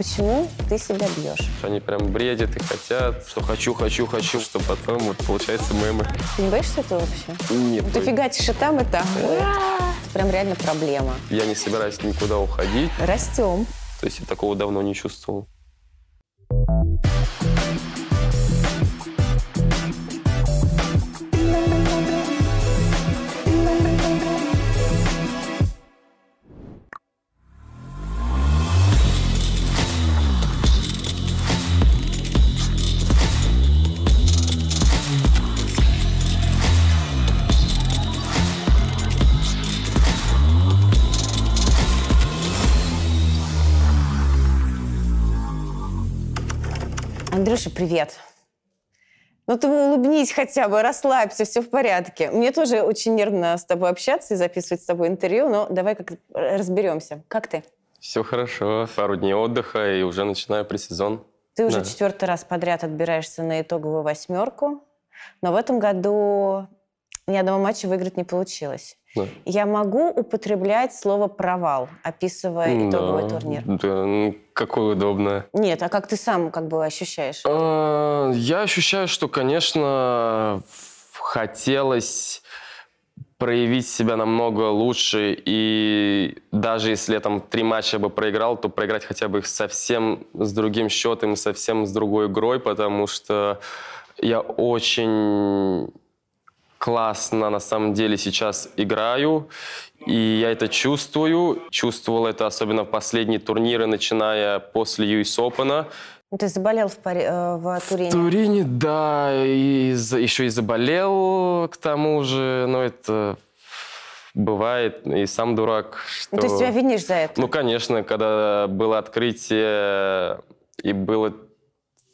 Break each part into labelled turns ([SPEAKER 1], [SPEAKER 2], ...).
[SPEAKER 1] почему ты себя бьешь?
[SPEAKER 2] Они прям бредят и хотят, что хочу, хочу, хочу, что потом вот получается мемы.
[SPEAKER 1] Ты не боишься этого вообще?
[SPEAKER 2] Нет.
[SPEAKER 1] Ты фигачишь и там, и там. Это прям реально проблема.
[SPEAKER 2] Я не собираюсь никуда уходить.
[SPEAKER 1] Растем.
[SPEAKER 2] То есть я такого давно не чувствовал.
[SPEAKER 1] Андрюша, привет. Ну ты улыбнись хотя бы, расслабься, все в порядке. Мне тоже очень нервно с тобой общаться и записывать с тобой интервью, но давай как разберемся. Как ты?
[SPEAKER 2] Все хорошо. Пару дней отдыха и уже начинаю пресезон.
[SPEAKER 1] Ты уже
[SPEAKER 2] Да.
[SPEAKER 1] четвертый раз подряд отбираешься на итоговую восьмерку, но в этом году ни одного матча выиграть не получилось.
[SPEAKER 2] Да.
[SPEAKER 1] Я могу употреблять слово «провал», описывая итоговый
[SPEAKER 2] Да,
[SPEAKER 1] турнир?
[SPEAKER 2] Да, ну, какое удобно.
[SPEAKER 1] Нет, а как ты сам как бы ощущаешь?
[SPEAKER 2] А, Я ощущаю, что, конечно, хотелось проявить себя намного лучше, и даже если я там три матча бы проиграл, то проиграть хотя бы их совсем с другим счетом, совсем с другой игрой, потому что я очень классно на самом деле сейчас играю, и я это чувствую. Чувствовал это особенно в последние турниры, начиная после US Open.
[SPEAKER 1] Ты заболел в, Пари- э, в Турине?
[SPEAKER 2] В Турине, да, и за- еще и заболел к тому же, но это бывает, и сам дурак. Что...
[SPEAKER 1] Ну, ты себя винишь за это?
[SPEAKER 2] Ну, конечно, когда было открытие, и было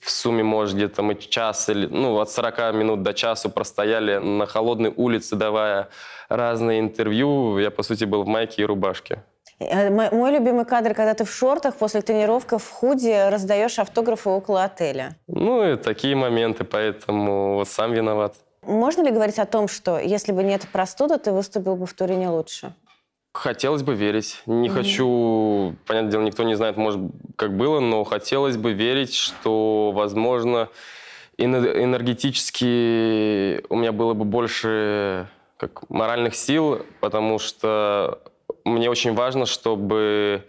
[SPEAKER 2] в сумме, может, где-то мы час или, ну, от 40 минут до часу простояли на холодной улице, давая разные интервью. Я, по сути, был в майке и рубашке.
[SPEAKER 1] Э, мо- Мой любимый кадр, когда ты в шортах после тренировки в худи раздаешь автографы около отеля.
[SPEAKER 2] Ну, и такие моменты, поэтому вот сам виноват.
[SPEAKER 1] Можно ли говорить о том, что если бы нет простуды, ты выступил бы в Турине лучше?
[SPEAKER 2] Хотелось бы верить. Не хочу, понятное дело, никто не знает, может, как было, но хотелось бы верить, что, возможно, эне- энергетически у меня было бы больше как, моральных сил, потому что мне очень важно, чтобы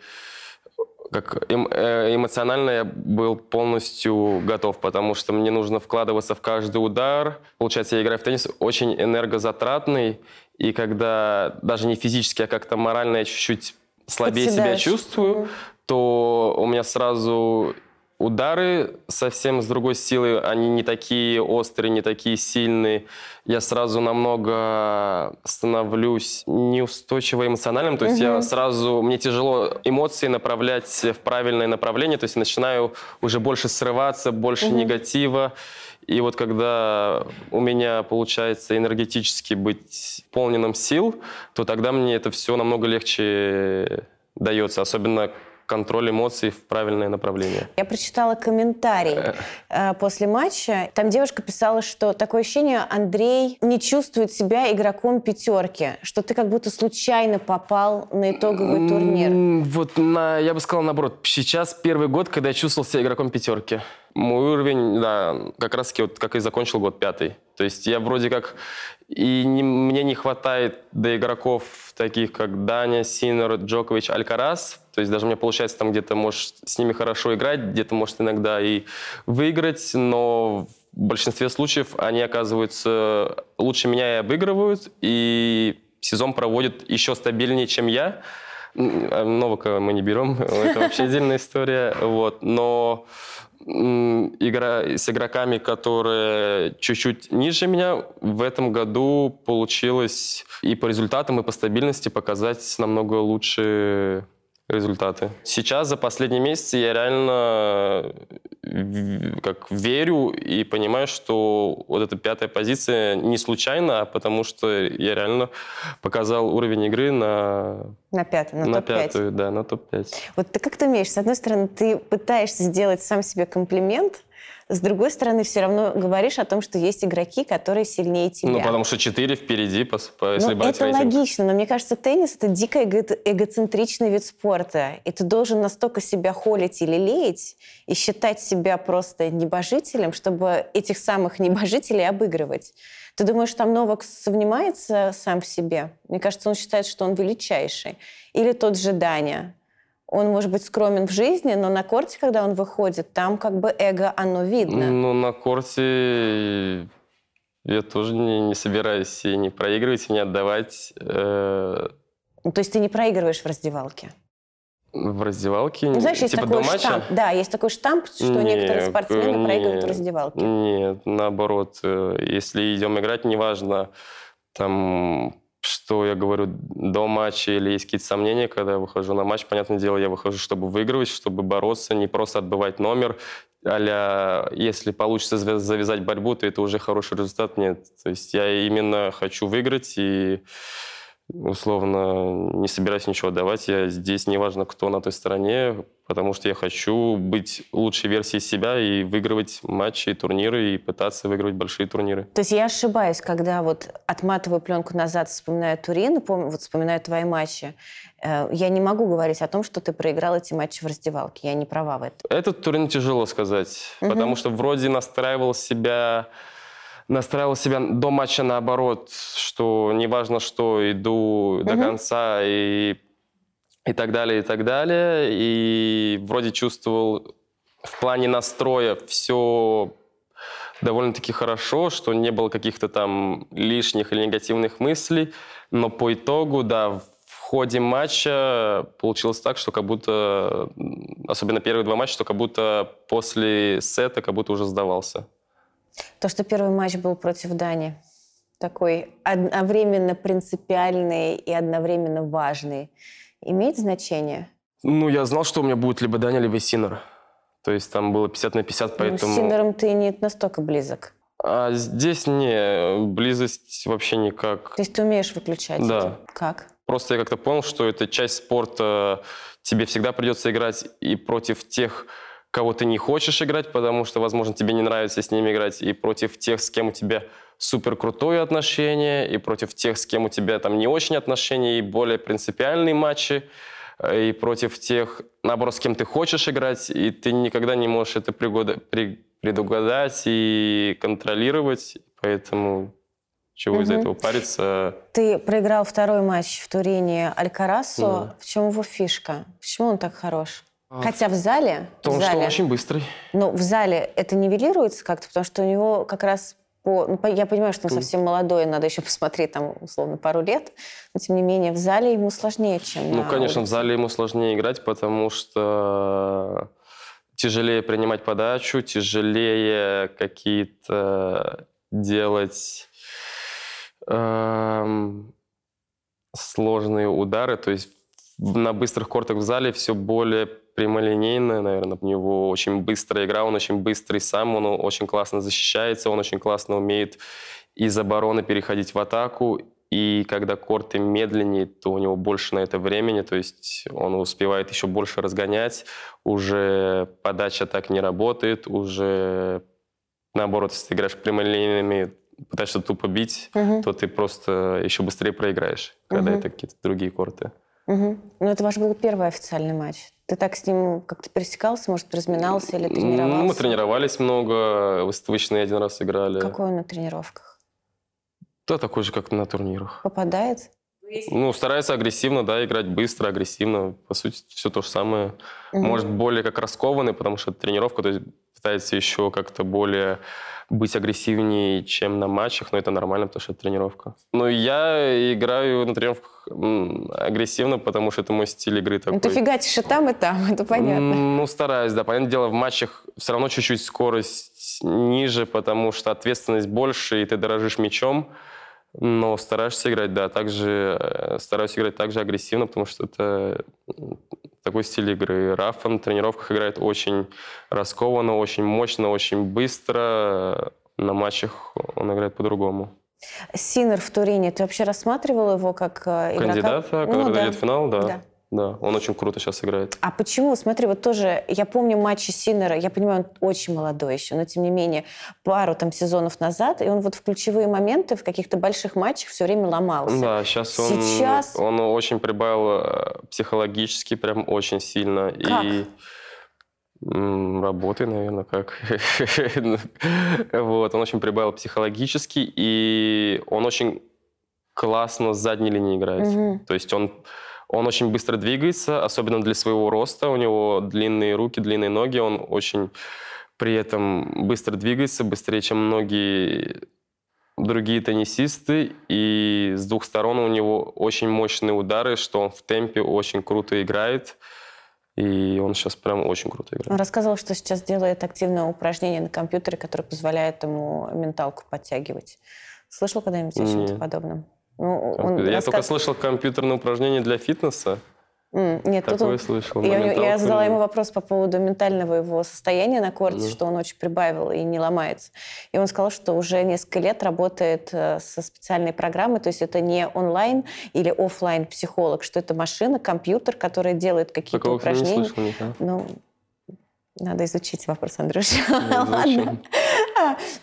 [SPEAKER 2] как эм- э, эмоционально я был полностью готов, потому что мне нужно вкладываться в каждый удар. Получается, я играю в теннис очень энергозатратный, и когда даже не физически, а как-то морально я чуть-чуть слабее себя чувствую, то у меня сразу удары совсем с другой силы, они не такие острые, не такие сильные. Я сразу намного становлюсь неустойчиво эмоциональным, то есть я сразу, мне тяжело эмоции направлять в правильное направление, то есть начинаю уже больше срываться, больше негатива. И вот когда у меня получается энергетически быть полным сил, то тогда мне это все намного легче дается, особенно контроль эмоций в правильное направление.
[SPEAKER 1] Я прочитала комментарий э, после матча. Там девушка писала, что такое ощущение, Андрей не чувствует себя игроком пятерки, что ты как будто случайно попал на итоговый турнир.
[SPEAKER 2] Вот на, я бы сказал наоборот. Сейчас первый год, когда я чувствовал себя игроком пятерки. Мой уровень, да, как раз таки вот как и закончил год пятый. То есть я вроде как и не- мне не хватает до игроков таких, как Даня, Синер, Джокович, Алькарас. То есть даже меня получается там где-то, может, с ними хорошо играть, где-то, может, иногда и выиграть, но в большинстве случаев они оказываются лучше меня и обыгрывают, и сезон проводят еще стабильнее, чем я. А Новака мы не берем, это вообще отдельная история. Вот. Но игра с игроками, которые чуть-чуть ниже меня, в этом году получилось и по результатам, и по стабильности показать намного лучше результаты. Сейчас, за последние месяцы, я реально в- как верю и понимаю, что вот эта пятая позиция не случайно, а потому что я реально показал уровень игры на,
[SPEAKER 1] На пятый, на,
[SPEAKER 2] на
[SPEAKER 1] топ-5.
[SPEAKER 2] пятую, да, на топ-5.
[SPEAKER 1] Вот ты как ты умеешь? С одной стороны, ты пытаешься сделать сам себе комплимент, С другой стороны, все равно говоришь о том, что есть игроки, которые сильнее тебя.
[SPEAKER 2] Ну, потому что четыре впереди, по, по, если
[SPEAKER 1] ну, это
[SPEAKER 2] рейтинг.
[SPEAKER 1] логично, но мне кажется, теннис это дико эго- эгоцентричный вид спорта. И ты должен настолько себя холить или леять и считать себя просто небожителем, чтобы этих самых небожителей обыгрывать. Ты думаешь, там Новак сомневается сам в себе? Мне кажется, он считает, что он величайший. Или тот же Даня. Он может быть скромен в жизни, но на корте, когда он выходит, там как бы эго, оно видно.
[SPEAKER 2] Ну, на корте я тоже не, не собираюсь и не проигрывать, и не отдавать. Э,
[SPEAKER 1] Ну, То есть ты не проигрываешь в раздевалке?
[SPEAKER 2] в раздевалке.
[SPEAKER 1] Ну, знаешь, есть
[SPEAKER 2] типа
[SPEAKER 1] такой штамп. Да, есть такой штамп, что некоторые
[SPEAKER 2] Нет,
[SPEAKER 1] спортсмены проигрывают в раздевалке.
[SPEAKER 2] Нет, наоборот. э, Если идем играть, неважно, там, что я говорю до матча или есть какие-то сомнения, когда я выхожу на матч, понятное дело, я выхожу, чтобы выигрывать, чтобы бороться, не просто отбывать номер, а если получится завя- завязать борьбу, то это уже хороший результат. Нет, то есть я именно хочу выиграть и условно не собираюсь ничего давать. Я здесь, неважно, кто на той стороне, потому что я хочу быть лучшей версией себя и выигрывать матчи и турниры, и пытаться выигрывать большие турниры.
[SPEAKER 1] То есть я ошибаюсь, когда вот отматываю пленку назад, вспоминаю Турин, пом- вот вспоминаю твои матчи. Э, Я не могу говорить о том, что ты проиграл эти матчи в раздевалке. Я не права в этом.
[SPEAKER 2] Этот турнир тяжело сказать,
[SPEAKER 1] Мгм.
[SPEAKER 2] потому что вроде настраивал себя настраивал себя до матча наоборот, что неважно что, иду до конца и, и так далее, и так далее. И вроде чувствовал в плане настроя все довольно-таки хорошо, что не было каких-то там лишних или негативных мыслей. Но по итогу, да, в ходе матча получилось так, что как будто, особенно первые два матча, что как будто после сета как будто уже сдавался.
[SPEAKER 1] То, что первый матч был против Дани, такой одновременно принципиальный и одновременно важный, имеет значение?
[SPEAKER 2] Ну, я знал, что у меня будет либо Даня, либо Синер. То есть там было 50 на 50, поэтому...
[SPEAKER 1] Ну, с Синдером ты не настолько близок.
[SPEAKER 2] А здесь не, близость вообще никак.
[SPEAKER 1] То есть ты умеешь выключать
[SPEAKER 2] Да.
[SPEAKER 1] это? Как?
[SPEAKER 2] Просто я как-то понял, что это часть спорта. Тебе всегда придется играть и против тех, кого ты не хочешь играть, потому что, возможно, тебе не нравится с ними играть, и против тех, с кем у тебя супер крутое отношение, и против тех, с кем у тебя там не очень отношения, и более принципиальные матчи, э, и против тех, наоборот, с кем ты хочешь играть, и ты никогда не можешь это пригода- при- предугадать и контролировать, поэтому чего из-за
[SPEAKER 1] Мгм.
[SPEAKER 2] этого париться.
[SPEAKER 1] Ты проиграл второй матч в Турине Алькарасу.
[SPEAKER 2] Да.
[SPEAKER 1] В чем его фишка? Почему он так хорош?
[SPEAKER 2] А,
[SPEAKER 1] Хотя в зале,
[SPEAKER 2] В том,
[SPEAKER 1] в
[SPEAKER 2] что он
[SPEAKER 1] зале,
[SPEAKER 2] очень быстрый.
[SPEAKER 1] но в зале это нивелируется как-то, потому что у него как раз по, ну, по- я понимаю, что он совсем молодой, надо еще посмотреть там условно пару лет, но тем не менее в зале ему сложнее, чем
[SPEAKER 2] Ну, конечно, в
[SPEAKER 1] улице.
[SPEAKER 2] зале ему сложнее играть, потому что тяжелее принимать подачу, тяжелее какие-то делать эм, сложные удары. То есть в- на быстрых кортах в зале все более прямолинейно, наверное. У него очень быстрая игра, он очень быстрый сам, он очень классно защищается, он очень классно умеет из обороны переходить в атаку. И когда корты медленнее, то у него больше на это времени, то есть он успевает еще больше разгонять, уже подача так не работает, уже наоборот, если ты играешь прямолинейными, пытаешься тупо бить,
[SPEAKER 1] Мгм,
[SPEAKER 2] то ты просто еще быстрее проиграешь, когда
[SPEAKER 1] Мгм.
[SPEAKER 2] это какие-то другие корты.
[SPEAKER 1] мгм. Ну, это ваш был первый официальный матч. Ты так с ним как-то пересекался, может, разминался или тренировался?
[SPEAKER 2] Ну, мы тренировались много, выставочные один раз играли.
[SPEAKER 1] Какой он на тренировках?
[SPEAKER 2] Да, такой же, как на турнирах.
[SPEAKER 1] Попадает?
[SPEAKER 2] Ну, старается агрессивно, да, играть быстро, агрессивно. По сути, все то же самое.
[SPEAKER 1] Мгм.
[SPEAKER 2] Может, более как раскованный, потому что это тренировка, то есть пытается еще как-то более быть агрессивнее, чем на матчах, но это нормально, потому что это тренировка. Но я играю на тренировках агрессивно, потому что это мой стиль игры такой.
[SPEAKER 1] Ну, ты фигачишь и там, и там, это понятно.
[SPEAKER 2] Ну, стараюсь, да. Понятное дело, в матчах все равно чуть-чуть скорость ниже, потому что ответственность больше, и ты дорожишь мячом. Но стараешься играть, да, также э, стараюсь играть также агрессивно, потому что это такой стиль игры. Рафа на тренировках играет очень раскованно, очень мощно, очень быстро. На матчах он играет по-другому.
[SPEAKER 1] Синер в Турине, ты вообще рассматривал его как э, игрока?
[SPEAKER 2] Кандидата,
[SPEAKER 1] Ну
[SPEAKER 2] который
[SPEAKER 1] да.
[SPEAKER 2] дойдет в финал, да.
[SPEAKER 1] Да.
[SPEAKER 2] Да, он очень круто сейчас играет.
[SPEAKER 1] А почему? Смотри, вот тоже, я помню матчи Синера, я понимаю, он очень молодой еще, но тем не менее, пару там сезонов назад, и он вот в ключевые моменты в каких-то больших матчах все время ломался.
[SPEAKER 2] Да, сейчас он,
[SPEAKER 1] Сейчас-
[SPEAKER 2] он очень прибавил э, психологически прям очень сильно.
[SPEAKER 1] Как?
[SPEAKER 2] И работы, наверное, как. Вот, он очень прибавил психологически, и он очень классно с задней линии играет. То есть он, он очень быстро двигается, особенно для своего роста. У него длинные руки, длинные ноги. Он очень при этом быстро двигается, быстрее, чем многие другие теннисисты. И с двух сторон у него очень мощные удары, что он в темпе очень круто играет. И он сейчас прям очень круто играет.
[SPEAKER 1] Он рассказывал, что сейчас делает активное упражнение на компьютере, которое позволяет ему менталку подтягивать. Слышал когда-нибудь о чем-то подобном? Ну, он
[SPEAKER 2] Я
[SPEAKER 1] рассказ-
[SPEAKER 2] только слышал компьютерные упражнения для фитнеса.
[SPEAKER 1] М, Нет,
[SPEAKER 2] Такое
[SPEAKER 1] он-
[SPEAKER 2] слышал.
[SPEAKER 1] Я, я задала ему вопрос по поводу ментального его состояния на корте,
[SPEAKER 2] Ну.
[SPEAKER 1] что он очень прибавил и не ломается. И он сказал, что уже несколько лет работает э, со специальной программой, то есть это не онлайн или оффлайн психолог, что это машина, компьютер, который делает какие-то
[SPEAKER 2] Такого я не
[SPEAKER 1] упражнения.
[SPEAKER 2] слышал.
[SPEAKER 1] Ну, надо изучить вопрос, Андрюша.
[SPEAKER 2] Не
[SPEAKER 1] Ладно.
[SPEAKER 2] изучил.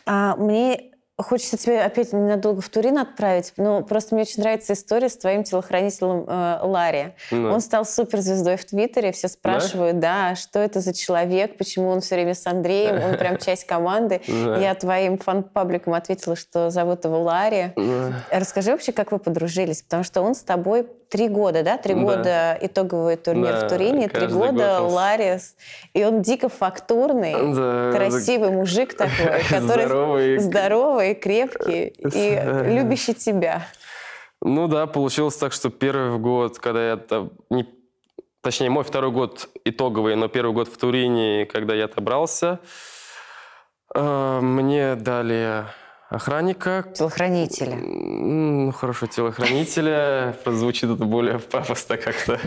[SPEAKER 1] А, мне хочется тебя опять ненадолго в Турин отправить, но просто мне очень нравится история с твоим телохранителем э, Ларри.
[SPEAKER 2] Да.
[SPEAKER 1] Он стал суперзвездой в Твиттере, все спрашивают, да? что это за человек, почему он все время с Андреем, он прям часть команды.
[SPEAKER 2] Да.
[SPEAKER 1] Я твоим фан-пабликам ответила, что зовут его Ларри.
[SPEAKER 2] Да.
[SPEAKER 1] Расскажи вообще, как вы подружились, потому что он с тобой три года, да? Три
[SPEAKER 2] Да.
[SPEAKER 1] года итоговый турнир
[SPEAKER 2] Да,
[SPEAKER 1] в Турине, три года
[SPEAKER 2] год он с-
[SPEAKER 1] Ларри, с- и он дико фактурный,
[SPEAKER 2] Да,
[SPEAKER 1] красивый мужик такой, который
[SPEAKER 2] Здоровый.
[SPEAKER 1] здоровый, крепкий и
[SPEAKER 2] Да.
[SPEAKER 1] любящий тебя.
[SPEAKER 2] Ну да, получилось так, что первый год, когда я... та- не- Точнее, мой второй год итоговый, но первый год в Турине, когда я отобрался, э, мне дали охранника.
[SPEAKER 1] Телохранителя.
[SPEAKER 2] Ну, хорошо, телохранителя. Звучит это более пафосно как-то.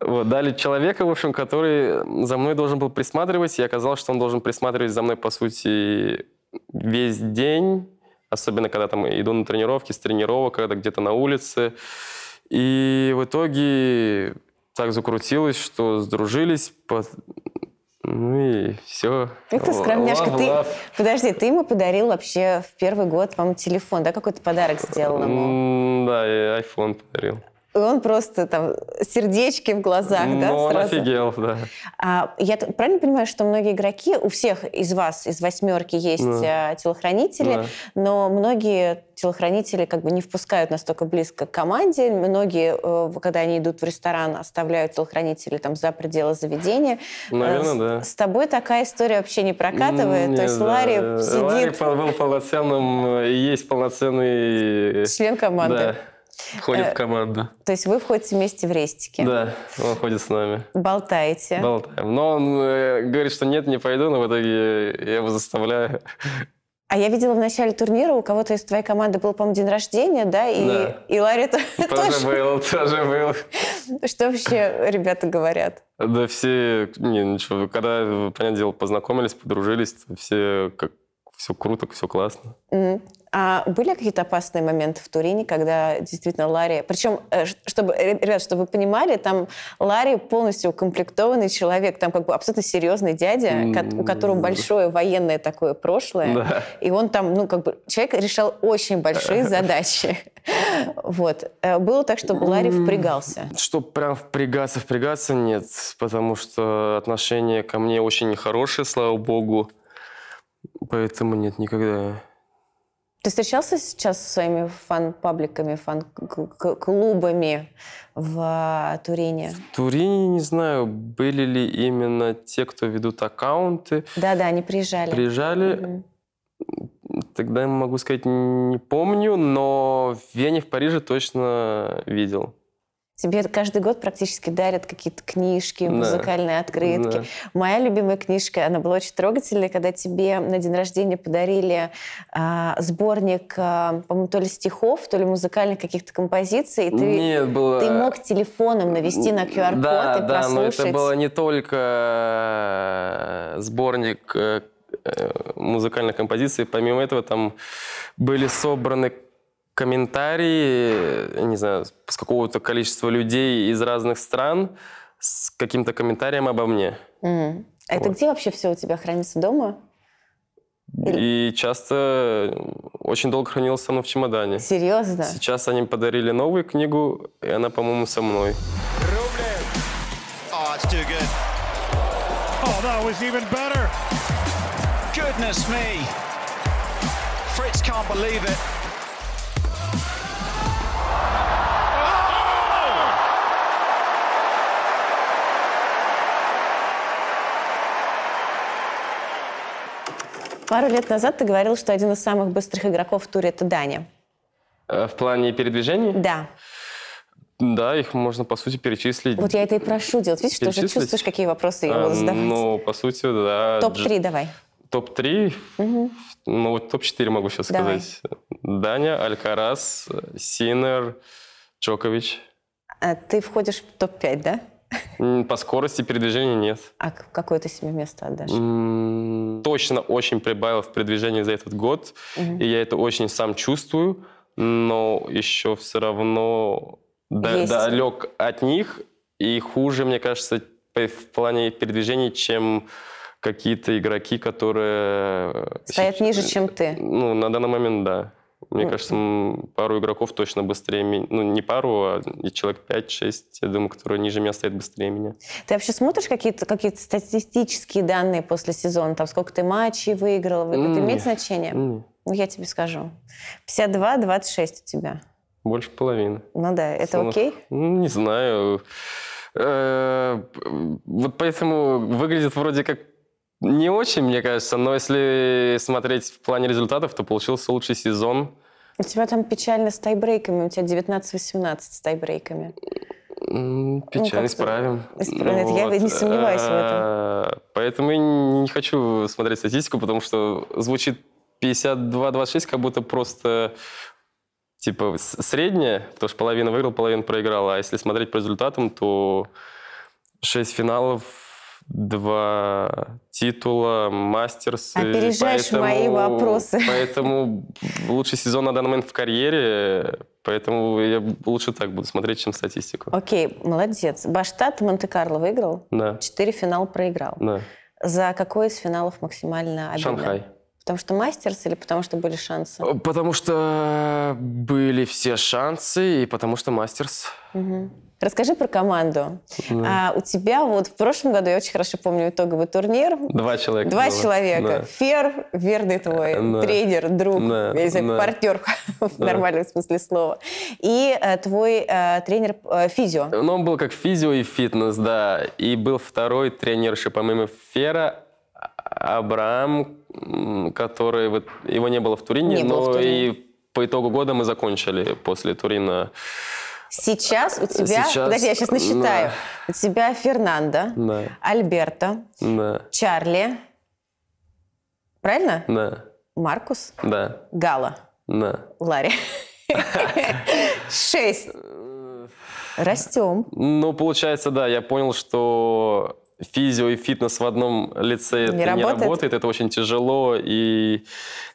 [SPEAKER 2] Вот, дали человека, в общем, который за мной должен был присматривать. И оказалось, что он должен присматривать за мной, по сути, весь день. Особенно, когда там иду на тренировки, с тренировок, когда где-то на улице. И в итоге так закрутилось, что сдружились. по- Ну и все.
[SPEAKER 1] Как ты скромняшка. Ты... Подожди, ты ему подарил вообще в первый год, по-моему, телефон, да? Какой-то подарок сделал ему?
[SPEAKER 2] Да, я iPhone подарил.
[SPEAKER 1] И он просто там сердечки в глазах, да,
[SPEAKER 2] Ну, он
[SPEAKER 1] сразу?
[SPEAKER 2] офигел, да.
[SPEAKER 1] А, я правильно понимаю, что многие игроки, у всех из вас, из восьмерки есть
[SPEAKER 2] Да.
[SPEAKER 1] а, телохранители,
[SPEAKER 2] Да.
[SPEAKER 1] но многие телохранители как бы не впускают настолько близко к команде. Многие, э, когда они идут в ресторан, оставляют телохранителей там за пределы заведения.
[SPEAKER 2] Наверное,
[SPEAKER 1] Э, с-
[SPEAKER 2] да.
[SPEAKER 1] С тобой такая история вообще не прокатывает? То
[SPEAKER 2] Нет,
[SPEAKER 1] есть
[SPEAKER 2] да.
[SPEAKER 1] Ларри
[SPEAKER 2] Ларри
[SPEAKER 1] сидит,
[SPEAKER 2] пол- был полноценным, э, и есть полноценный...
[SPEAKER 1] член команды.
[SPEAKER 2] Да, входит
[SPEAKER 1] Э,
[SPEAKER 2] в команду.
[SPEAKER 1] То есть вы входите вместе в рестике,
[SPEAKER 2] Да, он ходит с нами.
[SPEAKER 1] болтаете.
[SPEAKER 2] Болтаем. Но он э, говорит, что нет, не пойду, но в итоге я его заставляю.
[SPEAKER 1] А я видела в начале турнира, у кого-то из твоей команды был, по-моему, день рождения, да? И,
[SPEAKER 2] Да.
[SPEAKER 1] и Ларри то-
[SPEAKER 2] Тоже
[SPEAKER 1] тоже.
[SPEAKER 2] был, тоже был.
[SPEAKER 1] Что вообще ребята говорят?
[SPEAKER 2] Да все, не, ничего, когда, понятное дело, познакомились, подружились, все как все круто, все классно.
[SPEAKER 1] Мгм. А были какие-то опасные моменты в Турине, когда действительно Ларри... Причем, э, чтобы, э, ребят, чтобы вы понимали, там Ларри полностью укомплектованный человек, там как бы абсолютно серьезный дядя, ко- у которого большое военное такое прошлое.
[SPEAKER 2] Да.
[SPEAKER 1] И он там, ну, как бы, человек решал очень большие задачи. Вот. Э, Было так, чтобы Ларри впрягался.
[SPEAKER 2] Что прям впрягаться, впрягаться нет, потому что отношение ко мне очень хорошее, слава богу. Поэтому нет, никогда.
[SPEAKER 1] Ты встречался сейчас со своими фан-пабликами, фан-клубами в а, Турине?
[SPEAKER 2] В Турине не знаю, были ли именно те, кто ведут аккаунты,
[SPEAKER 1] Да-да, они приезжали.
[SPEAKER 2] приезжали.
[SPEAKER 1] Мгм.
[SPEAKER 2] Тогда я могу сказать, не помню, но в Вене, в Париже точно видел.
[SPEAKER 1] Тебе каждый год практически дарят какие-то книжки,
[SPEAKER 2] Да.
[SPEAKER 1] музыкальные открытки.
[SPEAKER 2] Да.
[SPEAKER 1] Моя любимая книжка, она была очень трогательная, когда тебе на день рождения подарили а, сборник, а, по-моему, то ли стихов, то ли музыкальных каких-то композиций. И ты,
[SPEAKER 2] Нет, было...
[SPEAKER 1] ты мог телефоном навести на QR-код
[SPEAKER 2] да,
[SPEAKER 1] и
[SPEAKER 2] да, но
[SPEAKER 1] прослушать.
[SPEAKER 2] это было не только э, сборник э, э, музыкальных композиций. Помимо этого там были собраны комментарии, не знаю, с какого-то количества людей из разных стран с каким-то комментарием обо мне.
[SPEAKER 1] Мгм. А это
[SPEAKER 2] Вот.
[SPEAKER 1] где вообще все у тебя хранится дома?
[SPEAKER 2] И часто очень долго хранилась со мной в чемодане.
[SPEAKER 1] Серьезно?
[SPEAKER 2] Сейчас они подарили новую книгу, и она, по-моему, со мной.
[SPEAKER 3] Oh.
[SPEAKER 4] Oh.
[SPEAKER 3] Goodness me. Fritz can't believe it.
[SPEAKER 1] Пару лет назад ты говорил, что один из самых быстрых игроков в туре это Даня.
[SPEAKER 2] Э, В плане передвижений?
[SPEAKER 1] Да.
[SPEAKER 2] Да, их можно, по сути, перечислить.
[SPEAKER 1] Вот я это и прошу делать. Видишь, ты уже чувствуешь, какие вопросы я
[SPEAKER 2] А,
[SPEAKER 1] буду задавать.
[SPEAKER 2] Ну, по сути, да.
[SPEAKER 1] Топ-3 давай.
[SPEAKER 2] Топ-3? Ну, вот топ-4 могу сейчас
[SPEAKER 1] Давай.
[SPEAKER 2] сказать. Даня, Алькарас, Синер, Джокович.
[SPEAKER 1] А ты входишь в топ-5, да?
[SPEAKER 2] По скорости передвижения нет.
[SPEAKER 1] А какое ты себе место отдашь?
[SPEAKER 2] М, Точно очень прибавил в передвижении за этот год. И я это очень сам чувствую. Но еще все равно да- далек от них. И хуже, мне кажется, в плане передвижений, чем какие-то игроки, которые...
[SPEAKER 1] Стоят ниже, чем ты.
[SPEAKER 2] Ну, на данный момент, да. Мне
[SPEAKER 1] Ну,
[SPEAKER 2] кажется, пару игроков точно быстрее меня. Ну, не пару, а человек 5-6, я думаю, которые ниже меня стоят быстрее меня.
[SPEAKER 1] Ты вообще смотришь какие-то какие статистические данные после сезона? Там сколько ты матчей выиграл? Это имеет
[SPEAKER 2] нет.
[SPEAKER 1] значение?
[SPEAKER 2] Не,
[SPEAKER 1] Ну, я тебе скажу. 52-26 у тебя.
[SPEAKER 2] больше половины.
[SPEAKER 1] Ну да, это
[SPEAKER 2] Ну,
[SPEAKER 1] окей?
[SPEAKER 2] ну, Не знаю. Э, Вот поэтому выглядит вроде как не очень, мне кажется, но если смотреть в плане результатов, то получился лучший сезон.
[SPEAKER 1] У тебя там печально с тайбрейками. У тебя 19-18 с тайбрейками.
[SPEAKER 2] Печально,
[SPEAKER 1] как-то
[SPEAKER 2] исправим.
[SPEAKER 1] исправим. Я не сомневаюсь в этом.
[SPEAKER 2] Э, Поэтому я не хочу смотреть статистику, потому что звучит 52-26, как будто просто типа средняя, потому что половина выиграл, половина проиграл. А если смотреть по результатам, то 6 финалов, два титула, мастерсы.
[SPEAKER 1] Опережаешь мои вопросы.
[SPEAKER 2] Поэтому лучший сезон на данный момент в карьере, поэтому я лучше так буду смотреть, чем статистику.
[SPEAKER 1] Окей, молодец. Баштат Монте-Карло выиграл.
[SPEAKER 2] Да,
[SPEAKER 1] Четыре финала проиграл.
[SPEAKER 2] да.
[SPEAKER 1] За какой из финалов максимально обидно?
[SPEAKER 2] Шанхай.
[SPEAKER 1] Потому что мастерс или потому что были шансы?
[SPEAKER 2] Потому что были все шансы, и потому что мастерс.
[SPEAKER 1] Мгм. Расскажи про команду. А, у тебя вот в прошлом году, я очень хорошо помню итоговый турнир,
[SPEAKER 2] Два человека.
[SPEAKER 1] Два
[SPEAKER 2] было.
[SPEAKER 1] человека.
[SPEAKER 2] Да.
[SPEAKER 1] Фер, верный твой,
[SPEAKER 2] Да.
[SPEAKER 1] тренер, друг,
[SPEAKER 2] Да,
[SPEAKER 1] я не знаю,
[SPEAKER 2] да.
[SPEAKER 1] партнер в
[SPEAKER 2] Да.
[SPEAKER 1] нормальном смысле слова. И э, твой э, тренер э, физио.
[SPEAKER 2] Но он был как физио и фитнес, да. И был второй тренерши, помимо Фера, Абрам, м, который... Вот, его не было в Турине,
[SPEAKER 1] Не было в
[SPEAKER 2] но
[SPEAKER 1] Турине.
[SPEAKER 2] и по итогу года мы закончили после Турина.
[SPEAKER 1] Сейчас у тебя,
[SPEAKER 2] Сейчас,
[SPEAKER 1] подожди, я сейчас насчитаю. У тебя Фернандо,
[SPEAKER 2] Да,
[SPEAKER 1] Альберто,
[SPEAKER 2] да,
[SPEAKER 1] Чарли, правильно?
[SPEAKER 2] да,
[SPEAKER 1] Маркус,
[SPEAKER 2] да,
[SPEAKER 1] Гала,
[SPEAKER 2] да.
[SPEAKER 1] Ларри. Шесть. Растем.
[SPEAKER 2] Ну, получается, да, я понял, что физио и фитнес в одном лице это
[SPEAKER 1] Не
[SPEAKER 2] не,
[SPEAKER 1] работает?
[SPEAKER 2] работает, это очень тяжело и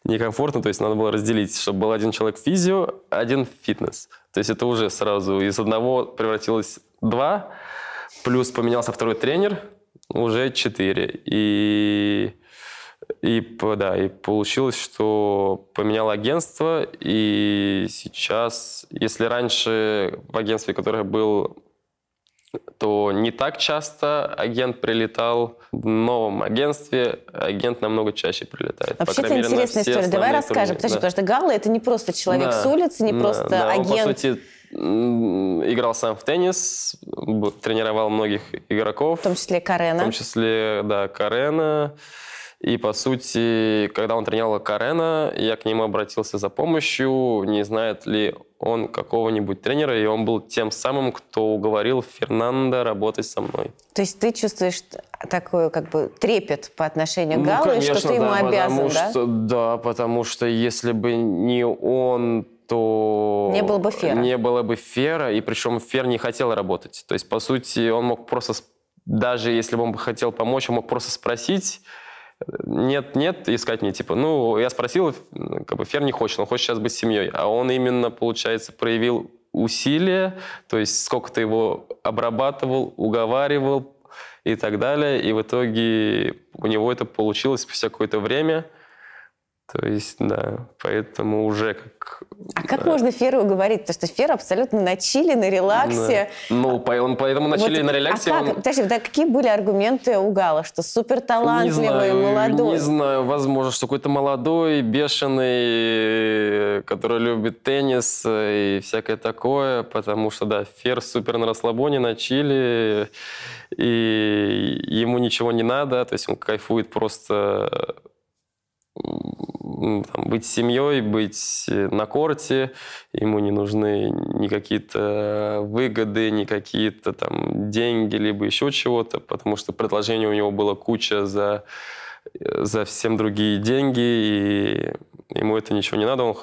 [SPEAKER 2] некомфортно, то есть надо было разделить, чтобы был один человек физио, один фитнес. То есть это уже сразу из одного превратилось два, плюс поменялся второй тренер, уже четыре. И, и, да, и получилось, что поменял агентство, и сейчас, если раньше в агентстве, которое был то не так часто агент прилетал. В новом агентстве агент намного чаще прилетает. По
[SPEAKER 1] Вообще, это интересная история. Давай расскажем.
[SPEAKER 2] турниры,
[SPEAKER 1] Подожди,
[SPEAKER 2] да.
[SPEAKER 1] потому что Галла это не просто человек
[SPEAKER 2] Да,
[SPEAKER 1] с улицы, не
[SPEAKER 2] да,
[SPEAKER 1] просто
[SPEAKER 2] да, Он,
[SPEAKER 1] агент.
[SPEAKER 2] по сути, играл сам в теннис, тренировал многих игроков.
[SPEAKER 1] в том числе
[SPEAKER 2] В
[SPEAKER 1] Карена.
[SPEAKER 2] том числе, да, Карена. И, по сути, когда он тренировал Карена, я к нему обратился за помощью, не знает ли он какого-нибудь тренера, и он был тем самым, кто уговорил Фернандо работать со мной.
[SPEAKER 1] То есть ты чувствуешь такой как бы трепет по отношению к
[SPEAKER 2] Ну,
[SPEAKER 1] Галлу, и что
[SPEAKER 2] конечно,
[SPEAKER 1] ты ему
[SPEAKER 2] да,
[SPEAKER 1] обязан,
[SPEAKER 2] потому
[SPEAKER 1] да?
[SPEAKER 2] Что, да, потому что если бы не он, то...
[SPEAKER 1] Не было бы Фера.
[SPEAKER 2] Не было бы Фера, и причем Фер не хотел работать. То есть, по сути, он мог просто, даже если бы он хотел помочь, он мог просто спросить, Нет, нет, искать мне, типа, ну, я спросил, как бы, Фер не хочет, он хочет сейчас быть семьей. А он именно, получается, проявил усилия, то есть сколько ты его обрабатывал, уговаривал и так далее. И в итоге у него это получилось спустя какое-то время – то есть, да, поэтому уже как...
[SPEAKER 1] А как можно Феру говорить? Потому что Фера абсолютно на чили, на релаксе.
[SPEAKER 2] Да. Ну, он поэтому на чили, вот, на релаксе.
[SPEAKER 1] А как?
[SPEAKER 2] Он...
[SPEAKER 1] Подожди, да, какие были аргументы у Гала? Что супер талантливый, молодой?
[SPEAKER 2] Не знаю, возможно, что какой-то молодой, бешеный, который любит теннис и всякое такое, потому что, да, Фер супер на расслабоне, на чили, и ему ничего не надо, то есть он кайфует просто там, быть семьей, быть на корте, ему не нужны ни какие-то выгоды, ни какие-то там деньги, либо еще чего-то, потому что предложение у него было куча за, за всем другие деньги, и ему это ничего не надо. Он,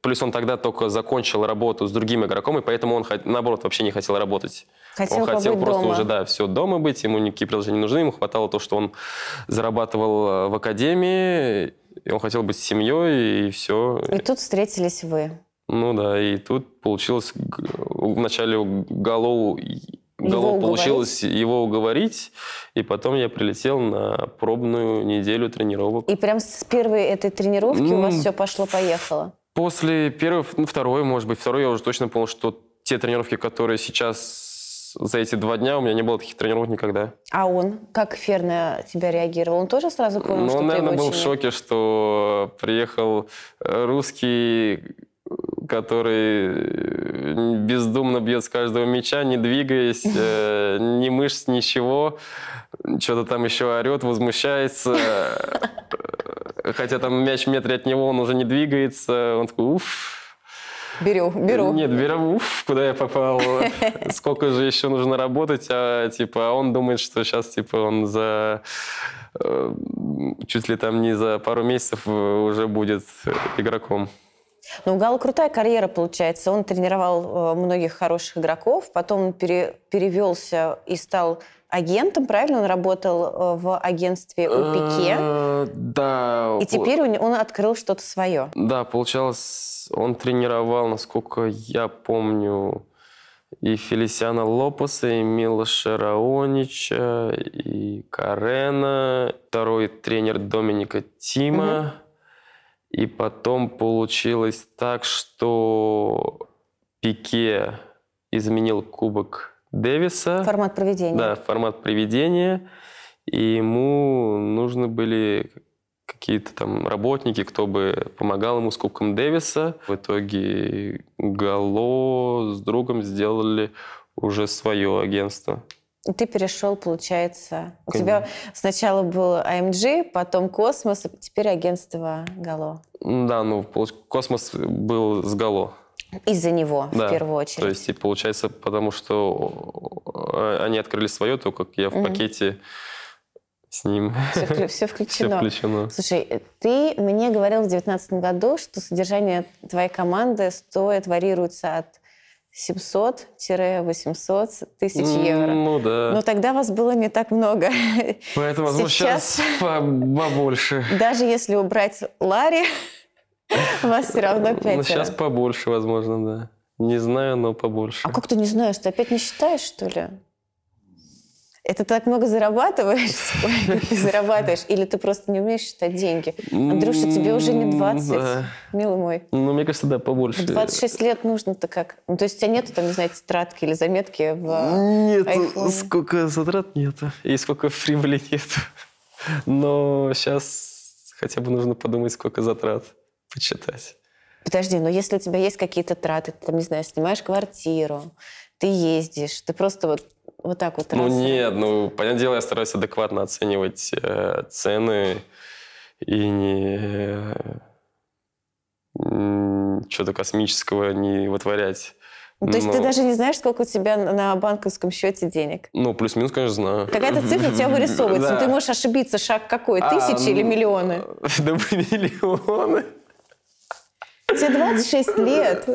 [SPEAKER 2] плюс он тогда только закончил работу с другим игроком, и поэтому он, наоборот, вообще не хотел работать.
[SPEAKER 1] Хотел
[SPEAKER 2] он хотел просто
[SPEAKER 1] дома.
[SPEAKER 2] уже, да, все, дома быть, ему никакие предложения не нужны, ему хватало то, что он зарабатывал э, в академии, и он хотел быть с семьей, и все.
[SPEAKER 1] И тут встретились вы.
[SPEAKER 2] Ну да, и тут получилось вначале Голову Голов получилось его уговорить, и потом я прилетел на пробную неделю тренировок.
[SPEAKER 1] И прям с первой этой тренировки ну, у вас все пошло-поехало?
[SPEAKER 2] После первой, ну, второй, может быть, второй я уже точно понял, что те тренировки, которые сейчас за эти два дня у меня не было таких тренировок никогда.
[SPEAKER 1] А он, как Фер на тебя реагировал? Он тоже сразу понял,
[SPEAKER 2] ну,
[SPEAKER 1] что
[SPEAKER 2] он, наверное, был
[SPEAKER 1] очень...
[SPEAKER 2] в шоке, что приехал русский, который бездумно бьет с каждого мяча, не двигаясь, э, ни мышц, ничего. Что-то там еще орет, возмущается. Хотя там мяч в метре от него, он уже не двигается. Он такой, уф,
[SPEAKER 1] Беру, беру.
[SPEAKER 2] Нет, беру, уф, куда я попал, сколько же еще нужно работать, а типа, а он думает, что сейчас типа он за э, чуть ли там не за пару месяцев уже будет игроком.
[SPEAKER 1] Ну, у Гала крутая карьера, получается. Он тренировал э, многих хороших игроков, потом пере, перевелся и стал агентом, правильно? Он работал э, в агентстве у Пике.
[SPEAKER 2] Да.
[SPEAKER 1] И теперь он открыл что-то свое.
[SPEAKER 2] Да, получалось он тренировал, насколько я помню, и Фелисиана Лопеса, и Милоша Раонича, и Карена, второй тренер Доминика Тима. Угу. И потом получилось так, что Пике изменил кубок Дэвиса.
[SPEAKER 1] Формат проведения.
[SPEAKER 2] Да, формат проведения. И ему нужны были какие-то там работники, кто бы помогал ему с Кубком Дэвиса. В итоге Гало с другом сделали уже свое агентство.
[SPEAKER 1] И ты перешел, получается. У тебя сначала был IMG, потом Kosmos, а теперь агентство Гало.
[SPEAKER 2] Да, ну, Kosmos был с Гало.
[SPEAKER 1] Из-за него,
[SPEAKER 2] да.
[SPEAKER 1] в первую очередь.
[SPEAKER 2] То есть, и получается, потому что э, они открыли свое, то как я в угу. пакете с ним.
[SPEAKER 1] Все, все включено.
[SPEAKER 2] Все включено.
[SPEAKER 1] Слушай, ты мне говорил в 2019 году, что содержание твоей команды стоит, варьируется от 700-800 тысяч евро.
[SPEAKER 2] Ну да.
[SPEAKER 1] Но тогда вас было не так много.
[SPEAKER 2] Поэтому, возможно, сейчас, сейчас побольше.
[SPEAKER 1] Даже если убрать Ларри, вас все равно пятеро.
[SPEAKER 2] Ну, сейчас побольше, возможно, да. Не знаю, но побольше.
[SPEAKER 1] А как ты не знаешь? Ты опять не считаешь, что ли? Это так много зарабатываешь? Сколько ты зарабатываешь? Или ты просто не умеешь считать деньги? Андрюша, тебе уже не 20, да. милый мой.
[SPEAKER 2] Ну, мне кажется, да, побольше.
[SPEAKER 1] 26 лет нужно-то как? Ну, то есть у тебя нету там, не знаю, тетрадки или заметки в
[SPEAKER 2] Нет, iPhone? сколько затрат нету. И сколько прибыли нету. Но сейчас хотя бы нужно подумать, сколько затрат, почитать.
[SPEAKER 1] Подожди, но если у тебя есть какие-то траты, ты там, не знаю, снимаешь квартиру, ты ездишь, ты просто вот вот так вот?
[SPEAKER 2] Ну раз... нет, ну, понятное дело, я стараюсь адекватно оценивать э, цены и не э, что-то космического не вытворять.
[SPEAKER 1] Ну, то есть ты даже не знаешь, сколько у тебя на банковском счете денег?
[SPEAKER 2] Ну, плюс-минус, конечно, знаю.
[SPEAKER 1] Какая-то цифра у тебя вырисовывается. Да. Но ты можешь ошибиться, шаг какой? А, Тысячи а, или миллионы?
[SPEAKER 2] Да миллионы.
[SPEAKER 1] Тебе 26 лет.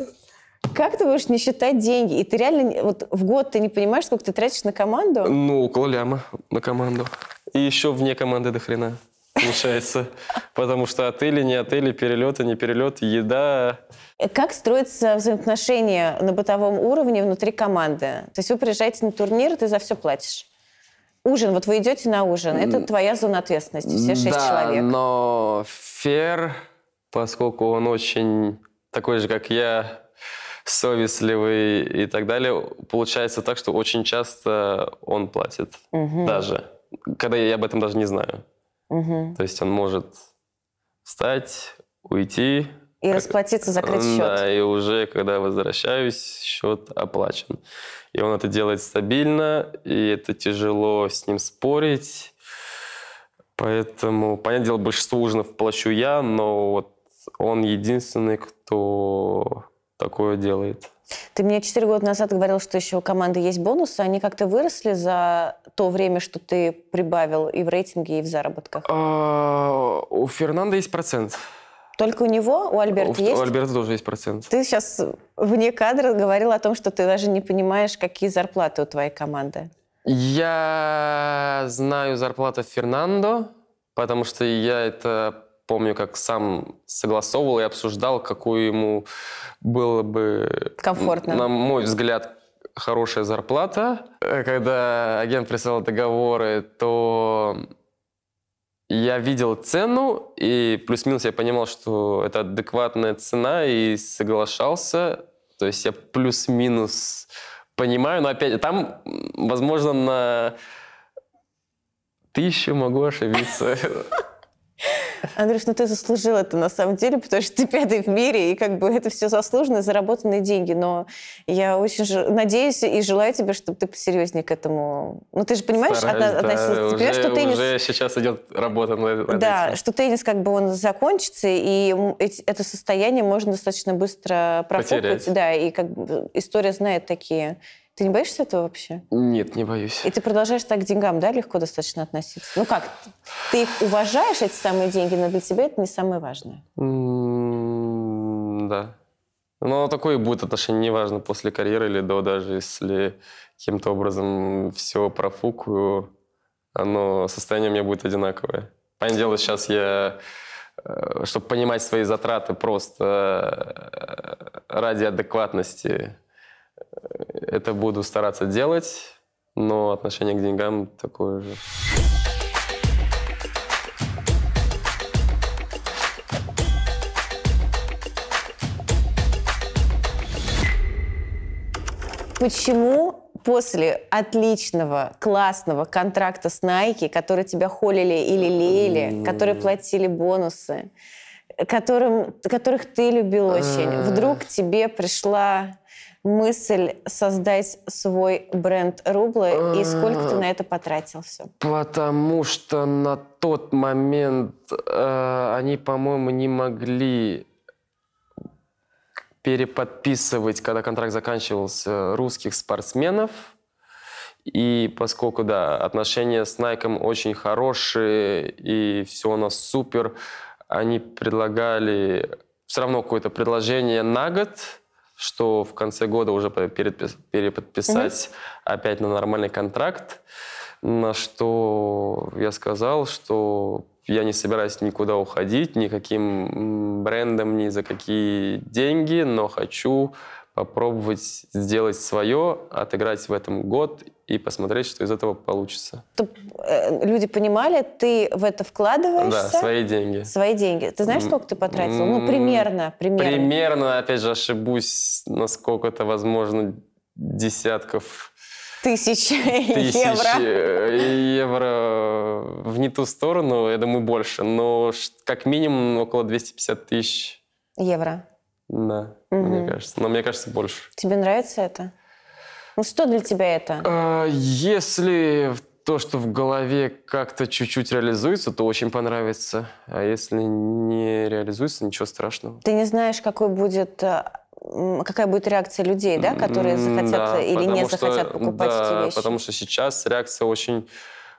[SPEAKER 1] Как ты будешь не считать деньги? И ты реально вот в год ты не понимаешь, сколько ты тратишь на команду?
[SPEAKER 2] Ну, около ляма на команду. И еще вне команды до хрена. получается. Потому что отели, не отели, перелеты, не перелеты, еда.
[SPEAKER 1] Как строятся взаимоотношения на бытовом уровне внутри команды? То есть вы приезжаете на турнир, ты за все платишь. Ужин, вот вы идете на ужин, это твоя зона ответственности, все шесть
[SPEAKER 2] да,
[SPEAKER 1] человек.
[SPEAKER 2] но Фер, поскольку он очень такой же, как я, совестливый и так далее, получается так, что очень часто он платит даже, когда я об этом даже не знаю. То есть он может встать, уйти.
[SPEAKER 1] И
[SPEAKER 2] как-
[SPEAKER 1] расплатиться, закрыть счет.
[SPEAKER 2] Да, и уже когда возвращаюсь, счет оплачен. И он это делает стабильно, и это тяжело с ним спорить. Поэтому, понятное дело, большинство ужинов плачу я, но вот он единственный, кто такое делает.
[SPEAKER 1] Ты мне четыре года назад говорил, что еще у команды есть бонусы. Они как-то выросли за то время, что ты прибавил и в рейтинге, и в заработках?
[SPEAKER 2] А, у Фернанда есть процент.
[SPEAKER 1] Только у него, у Альберта
[SPEAKER 2] у,
[SPEAKER 1] есть?
[SPEAKER 2] у Альберта тоже есть процент.
[SPEAKER 1] Ты сейчас вне кадра говорил о том, что ты даже не понимаешь, какие зарплаты у твоей команды.
[SPEAKER 2] Я знаю зарплату Фернандо, потому что я это помню, как сам согласовывал и обсуждал, какую ему было бы,
[SPEAKER 1] Комфортно.
[SPEAKER 2] на мой взгляд, хорошая зарплата. Когда агент прислал договоры, то я видел цену, и плюс-минус я понимал, что это адекватная цена, и соглашался. То есть я плюс-минус понимаю, но опять там, возможно, на тысячу могу ошибиться.
[SPEAKER 1] Андрюш, ну ты заслужил это на самом деле, потому что ты пятый в мире, и как бы это все заслуженные, заработанные деньги. Но я очень же- надеюсь и желаю тебе, чтобы ты посерьезнее к этому... Ну ты же понимаешь,
[SPEAKER 2] Стараюсь,
[SPEAKER 1] отно-
[SPEAKER 2] да.
[SPEAKER 1] Ты понимаешь,
[SPEAKER 2] уже,
[SPEAKER 1] что теннис...
[SPEAKER 2] уже сейчас идет работа над, над
[SPEAKER 1] Да,
[SPEAKER 2] этим.
[SPEAKER 1] что теннис как бы он закончится, и это состояние можно достаточно быстро профукать.
[SPEAKER 2] Потерять.
[SPEAKER 1] Да, и как бы история знает такие. Ты не боишься этого вообще?
[SPEAKER 2] Нет, не боюсь.
[SPEAKER 1] И ты продолжаешь так к деньгам, да, легко достаточно относиться? Ну как, ты их уважаешь, эти самые деньги, но для тебя это не самое важное.
[SPEAKER 2] Да. Но такое будет отношение, неважно, после карьеры или до, даже если каким-то образом все профукаю, оно, состояние у меня будет одинаковое. Понятное дело, сейчас я, чтобы понимать свои затраты просто э, ради адекватности, э, это буду стараться делать, но отношение к деньгам такое же.
[SPEAKER 1] Почему после отличного, классного контракта с Nike, которые тебя холили или лелеяли, которые платили бонусы, которым, которых ты любил очень,
[SPEAKER 2] А.
[SPEAKER 1] вдруг тебе пришла мысль создать свой бренд рубла, и сколько ты на это потратил все?
[SPEAKER 2] Потому что на тот момент э, они, по-моему, не могли переподписывать, когда контракт заканчивался, русских спортсменов. И поскольку, да, отношения с Nike очень хорошие, и все у нас супер, они предлагали все равно какое-то предложение на год, что в конце года уже перепис- переподписать опять на нормальный контракт. На что я сказал, что я не собираюсь никуда уходить, никаким брендом, ни за какие деньги, но хочу попробовать сделать свое, отыграть в этом год и посмотреть, что из этого получится.
[SPEAKER 1] Чтоб, э, люди понимали, ты в это вкладываешься?
[SPEAKER 2] Да, свои деньги.
[SPEAKER 1] Свои деньги. Ты знаешь, сколько ты потратил? Ну, примерно, примерно.
[SPEAKER 2] Примерно, опять же, ошибусь, насколько это возможно, десятков
[SPEAKER 1] Тысяч,
[SPEAKER 2] тысяч
[SPEAKER 1] евро.
[SPEAKER 2] э, евро в не ту сторону, я думаю, больше. Но как минимум около 250 тысяч,
[SPEAKER 1] Евро.
[SPEAKER 2] да,
[SPEAKER 1] Мгм.
[SPEAKER 2] мне кажется. Но мне кажется, больше.
[SPEAKER 1] Тебе нравится это? Ну, что для тебя это?
[SPEAKER 2] А, Если то, что в голове как-то чуть-чуть реализуется, то очень понравится. А если не реализуется, ничего страшного.
[SPEAKER 1] Ты не знаешь, какой будет, э, какая будет реакция людей, да, которые захотят
[SPEAKER 2] да,
[SPEAKER 1] или не
[SPEAKER 2] что-
[SPEAKER 1] захотят покупать
[SPEAKER 2] да,
[SPEAKER 1] эти вещи?
[SPEAKER 2] потому что сейчас реакция очень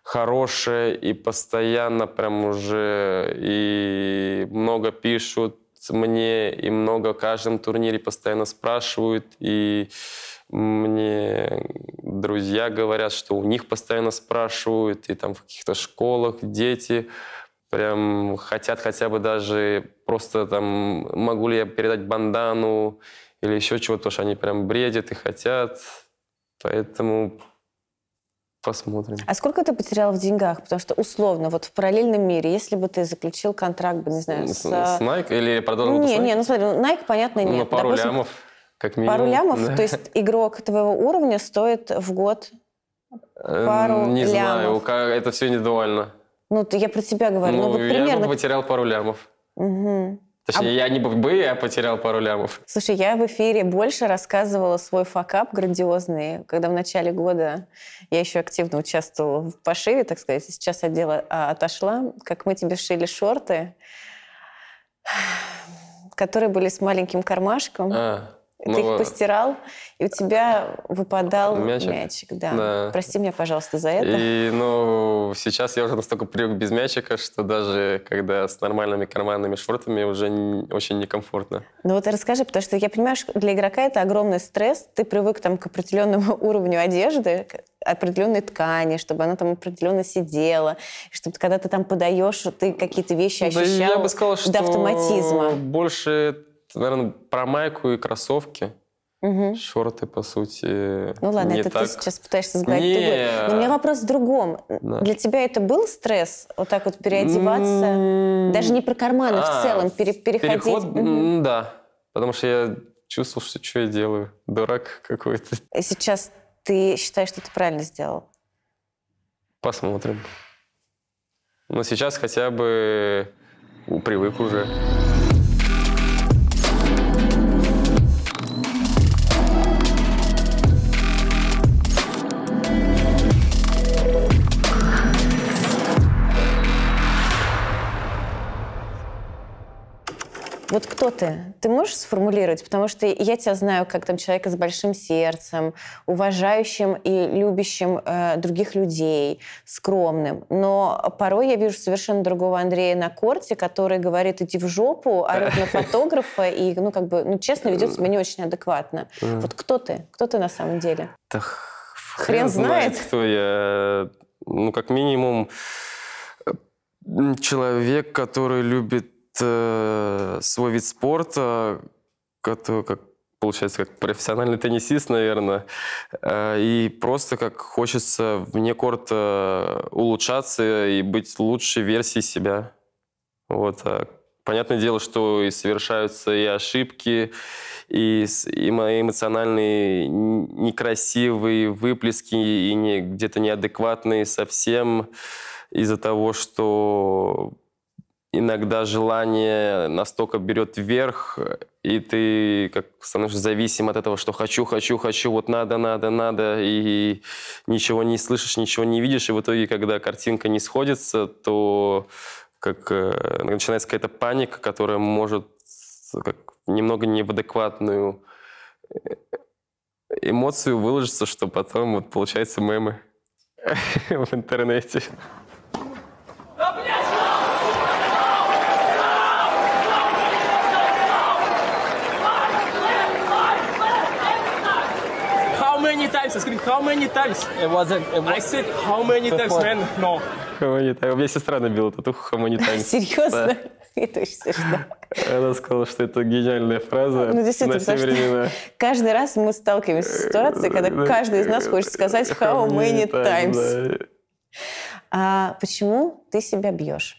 [SPEAKER 2] хорошая и постоянно прям уже и много пишут мне, и много в каждом турнире постоянно спрашивают, и мне друзья говорят, что у них постоянно спрашивают, и там в каких-то школах дети прям хотят хотя бы даже просто там, могу ли я передать бандану или еще чего-то, что они прям бредят и хотят. Поэтому посмотрим.
[SPEAKER 1] А сколько ты потерял в деньгах? Потому что условно, вот в параллельном мире, если бы ты заключил контракт, бы, не знаю,
[SPEAKER 2] С,
[SPEAKER 1] с...
[SPEAKER 2] с Nike или продолжил
[SPEAKER 1] Не, не, ну смотри, ну, Nike, понятно, нет.
[SPEAKER 2] Ну, пару
[SPEAKER 1] Допустим,
[SPEAKER 2] лямов, как минимум.
[SPEAKER 1] Пару лямов,
[SPEAKER 2] Да.
[SPEAKER 1] то есть игрок твоего уровня стоит в год...
[SPEAKER 2] Эм,
[SPEAKER 1] пару
[SPEAKER 2] Не знаю,
[SPEAKER 1] лямов.
[SPEAKER 2] ка- это все индивидуально.
[SPEAKER 1] Ну, я про тебя говорю. Ну,
[SPEAKER 2] Ну,
[SPEAKER 1] вот
[SPEAKER 2] я
[SPEAKER 1] примерно...
[SPEAKER 2] бы потерял пару лямов.
[SPEAKER 1] Мгм.
[SPEAKER 2] Точнее, я не бы я потерял пару лямов.
[SPEAKER 1] Слушай, я в эфире больше рассказывала свой факап грандиозный, когда в начале года я еще активно участвовала в пошиве, так сказать, сейчас от дела а, отошла, как мы тебе шили шорты, которые были с маленьким кармашком.
[SPEAKER 2] А,
[SPEAKER 1] Ты
[SPEAKER 2] ну,
[SPEAKER 1] их постирал, и у тебя выпадал
[SPEAKER 2] Мячик?
[SPEAKER 1] мячик. да.
[SPEAKER 2] Да.
[SPEAKER 1] Прости меня, пожалуйста, за это.
[SPEAKER 2] И, ну, сейчас я уже настолько привык без мячика, что даже когда с нормальными карманными шортами уже н- очень некомфортно.
[SPEAKER 1] Ну вот расскажи, потому что я понимаю, что для игрока это огромный стресс. Ты привык там к определенному уровню одежды, к определенной ткани, чтобы она там определенно сидела, чтобы когда ты там подаешь, ты какие-то вещи
[SPEAKER 2] Да
[SPEAKER 1] ощущал
[SPEAKER 2] я бы сказал, что
[SPEAKER 1] до автоматизма.
[SPEAKER 2] больше, наверное, про майку и кроссовки.
[SPEAKER 1] Мгм.
[SPEAKER 2] Шорты, по сути,
[SPEAKER 1] Ну ладно, это
[SPEAKER 2] так.
[SPEAKER 1] ты сейчас пытаешься сгладить
[SPEAKER 2] Не.
[SPEAKER 1] Но у меня вопрос в другом.
[SPEAKER 2] Да.
[SPEAKER 1] Для тебя это был стресс, вот так вот переодеваться?
[SPEAKER 2] М,
[SPEAKER 1] Даже не про карманы в
[SPEAKER 2] а,
[SPEAKER 1] целом, пере- переходить?
[SPEAKER 2] Переход, м, да. Потому что я чувствовал, что что я делаю. Дурак какой-то.
[SPEAKER 1] Сейчас ты считаешь, что ты правильно сделал?
[SPEAKER 2] Посмотрим. Но сейчас хотя бы привык уже.
[SPEAKER 1] Вот кто ты? Ты можешь сформулировать? Потому что я тебя знаю как там человека с большим сердцем, уважающим и любящим э, других людей, скромным. Но порой я вижу совершенно другого Андрея на корте, который говорит «иди в жопу», орет на фотографа и, ну, как бы, ну, честно, ведет себя не очень адекватно. Вот кто ты? Кто ты на самом деле?
[SPEAKER 2] Да
[SPEAKER 1] Хрен знает.
[SPEAKER 2] кто я. Ну, как минимум, э, человек, который любит э, свой вид спорта, который, как получается, как профессиональный теннисист, наверное, э, и просто как хочется вне корта улучшаться и быть лучшей версией себя. Вот. а Понятное дело, что и совершаются и ошибки, и, и мои эмоциональные некрасивые выплески, и не, где-то неадекватные совсем из-за того, что иногда желание настолько берет вверх, и ты как становишься зависим от этого, что хочу, хочу, хочу, вот надо, надо, надо, и ничего не слышишь, ничего не видишь, и в итоге, когда картинка не сходится, то как э, начинается какая-то паника, которая может как немного не в адекватную э, эмоцию выложиться, что потом вот получается мемы в интернете.
[SPEAKER 5] How many times? I screamed, how many times?
[SPEAKER 6] It wasn't. It
[SPEAKER 5] I
[SPEAKER 6] was,
[SPEAKER 5] said, how many times, man? No.
[SPEAKER 2] Хамани Тайм. У меня сестра набила татуху Хамани Тайм.
[SPEAKER 1] Серьезно? Это очень смешно.
[SPEAKER 2] Она сказала, что это гениальная фраза
[SPEAKER 1] Ну,
[SPEAKER 2] на
[SPEAKER 1] действительно,
[SPEAKER 2] все
[SPEAKER 1] потому что
[SPEAKER 2] времена.
[SPEAKER 1] каждый раз мы сталкиваемся с ситуацией, когда каждый из нас хочет сказать «how many times».
[SPEAKER 2] да.
[SPEAKER 1] А почему ты себя бьешь?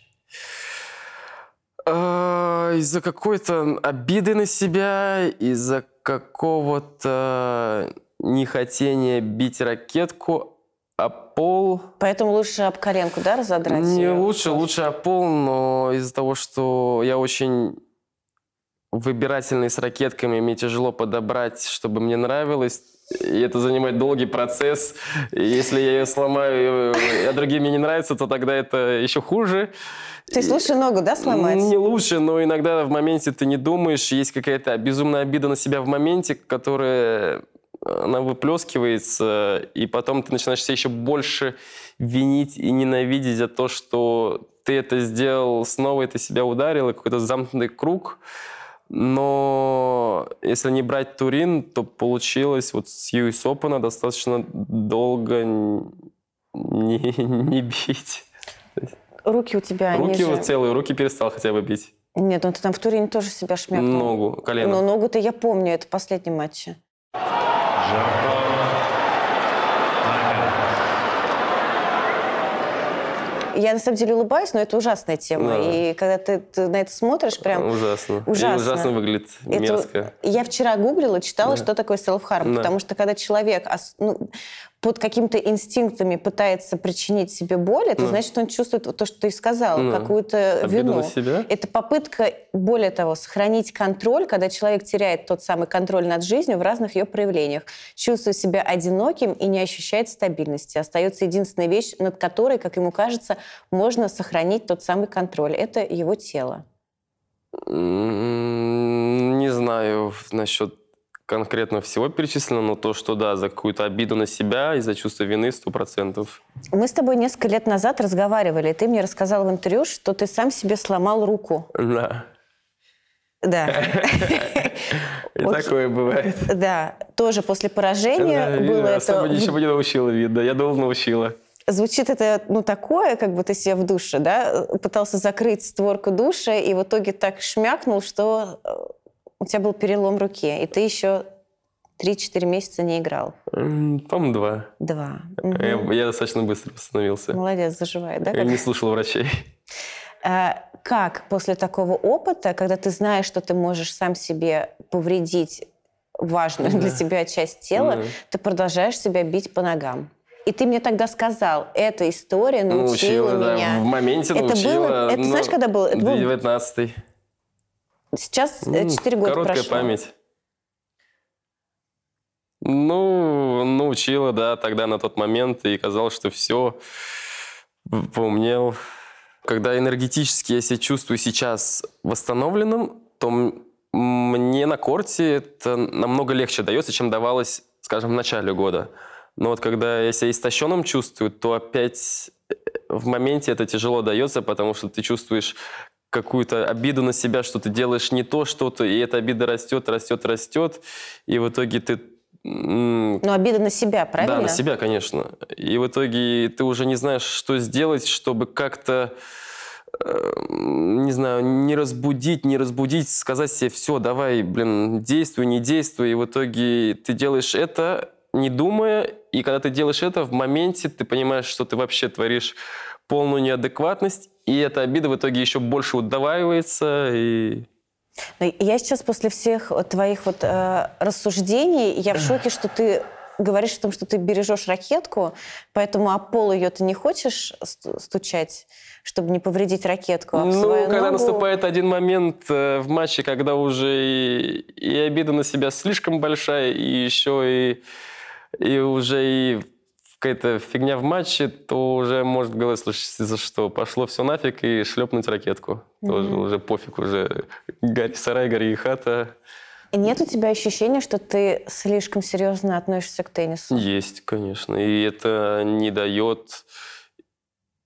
[SPEAKER 2] А, Из-за какой-то обиды на себя, из-за какого-то нехотения бить ракетку, а пол...
[SPEAKER 1] Поэтому лучше об коленку, да, разодрать?
[SPEAKER 2] Не
[SPEAKER 1] её?
[SPEAKER 2] лучше, лучше о пол, но из-за того, что я очень выбирательный с ракетками, мне тяжело подобрать, чтобы мне нравилось. И это занимает долгий процесс. И если я ее сломаю, и- а другим мне не нравится, то тогда это еще хуже.
[SPEAKER 1] То есть лучше ногу, да, сломать?
[SPEAKER 2] Не лучше, но иногда в моменте ты не думаешь, есть какая-то безумная обида на себя в моменте, которая она выплескивается, и потом ты начинаешь себя еще больше винить и ненавидеть за то, что ты это сделал снова, ты себя ударил, и какой-то замкнутый круг. Но если не брать Турин, то получилось вот с US Open достаточно долго не, не бить.
[SPEAKER 1] руки у тебя,
[SPEAKER 2] Руки
[SPEAKER 1] же-
[SPEAKER 2] вот целые, руки перестал хотя бы бить.
[SPEAKER 1] Нет, ну ты там в Турине тоже себя шмякнул.
[SPEAKER 2] Ногу, колено.
[SPEAKER 1] Но ногу-то я помню, это в последнем матче. Я на самом деле улыбаюсь, но это ужасная тема.
[SPEAKER 2] Да.
[SPEAKER 1] И когда ты, ты на это смотришь, прям
[SPEAKER 2] Ужасно. И
[SPEAKER 1] ужасно.
[SPEAKER 2] ужасно выглядит,
[SPEAKER 1] Это-
[SPEAKER 2] мерзко.
[SPEAKER 1] Я вчера гуглила, читала,
[SPEAKER 2] Да.
[SPEAKER 1] что такое self-harm,
[SPEAKER 2] Да.
[SPEAKER 1] потому что когда человек ну, под какими-то инстинктами пытается причинить себе боль, это
[SPEAKER 2] Да.
[SPEAKER 1] значит, он чувствует то, что ты сказал,
[SPEAKER 2] Да.
[SPEAKER 1] какую-то
[SPEAKER 2] Обиду
[SPEAKER 1] вину.
[SPEAKER 2] себя?
[SPEAKER 1] Это попытка, более того, сохранить контроль, когда человек теряет тот самый контроль над жизнью в разных ее проявлениях, чувствует себя одиноким и не ощущает стабильности. Остается единственная вещь, над которой, как ему кажется, можно сохранить тот самый контроль. Это его тело.
[SPEAKER 2] Не знаю насчет конкретно всего перечислено, но то, что да, за какую-то обиду на себя и за чувство вины сто процентов.
[SPEAKER 1] Мы с тобой несколько лет назад разговаривали, и ты мне рассказал в интервью, что ты сам себе сломал руку.
[SPEAKER 2] Да.
[SPEAKER 1] Да.
[SPEAKER 2] И такое бывает.
[SPEAKER 1] Да, тоже после поражения было это...
[SPEAKER 2] Особо ничего не научила, видно. Я думал, научила.
[SPEAKER 1] Звучит это, ну, такое, как бы ты себя в душе, да, пытался закрыть створку душа, и в итоге так шмякнул, что э, у тебя был перелом руки, и ты еще 3-4 месяца не играл.
[SPEAKER 2] По-моему, два.
[SPEAKER 1] Два. Мгм.
[SPEAKER 2] Я, я достаточно быстро восстановился.
[SPEAKER 1] Молодец, заживает, да?
[SPEAKER 2] Я
[SPEAKER 1] как?
[SPEAKER 2] не слушал врачей.
[SPEAKER 1] А, Как после такого опыта, когда ты знаешь, что ты можешь сам себе повредить важную для тебя часть тела,
[SPEAKER 2] Да.
[SPEAKER 1] ты продолжаешь себя бить по ногам? И ты мне тогда сказал, эта история научила,
[SPEAKER 2] Научила, да.
[SPEAKER 1] меня.
[SPEAKER 2] В моменте
[SPEAKER 1] Это
[SPEAKER 2] научила.
[SPEAKER 1] было- это
[SPEAKER 2] но
[SPEAKER 1] знаешь, когда было? Это был-
[SPEAKER 2] 19-й.
[SPEAKER 1] Сейчас
[SPEAKER 2] М,
[SPEAKER 1] 4 года
[SPEAKER 2] Короткая
[SPEAKER 1] прошло.
[SPEAKER 2] память. Ну, научила, да, тогда на тот момент, и казалось, что все, поумнел. Когда энергетически я себя чувствую сейчас восстановленным, то мне на корте это намного легче дается, чем давалось, скажем, в начале года. Но вот когда я себя истощенным чувствую, то опять э, в моменте это тяжело дается, потому что ты чувствуешь какую-то обиду на себя, что ты делаешь не то что-то, и эта обида растет, растет, растет, и в итоге ты...
[SPEAKER 1] Но обида на себя, правильно?
[SPEAKER 2] да, на себя, конечно. И в итоге ты уже не знаешь, что сделать, чтобы как-то, э, не знаю, не разбудить, не разбудить, сказать себе, все, давай, блин, действуй, не действуй. И в итоге ты делаешь это, не думая, и когда ты делаешь это, в моменте ты понимаешь, что ты вообще творишь полную неадекватность, и эта обида в итоге еще больше удваивается, и
[SPEAKER 1] Но Я сейчас после всех твоих вот э, рассуждений, я в шоке, что ты говоришь о том, что ты бережешь ракетку, поэтому о пол ее ты не хочешь сту- стучать, чтобы не повредить ракетку, а
[SPEAKER 2] Ну,
[SPEAKER 1] свою
[SPEAKER 2] когда
[SPEAKER 1] ногу-
[SPEAKER 2] наступает один момент э, в матче, когда уже и, и обида на себя слишком большая, и еще и, и уже и какая-то фигня в матче, то уже может в голове слышаться, за что пошло все нафиг и шлепнуть ракетку. Тоже уже пофиг, уже гори сарай, гори и хата.
[SPEAKER 1] Нет у тебя ощущения, что ты слишком серьезно относишься к теннису?
[SPEAKER 2] Есть, конечно. И это не дает...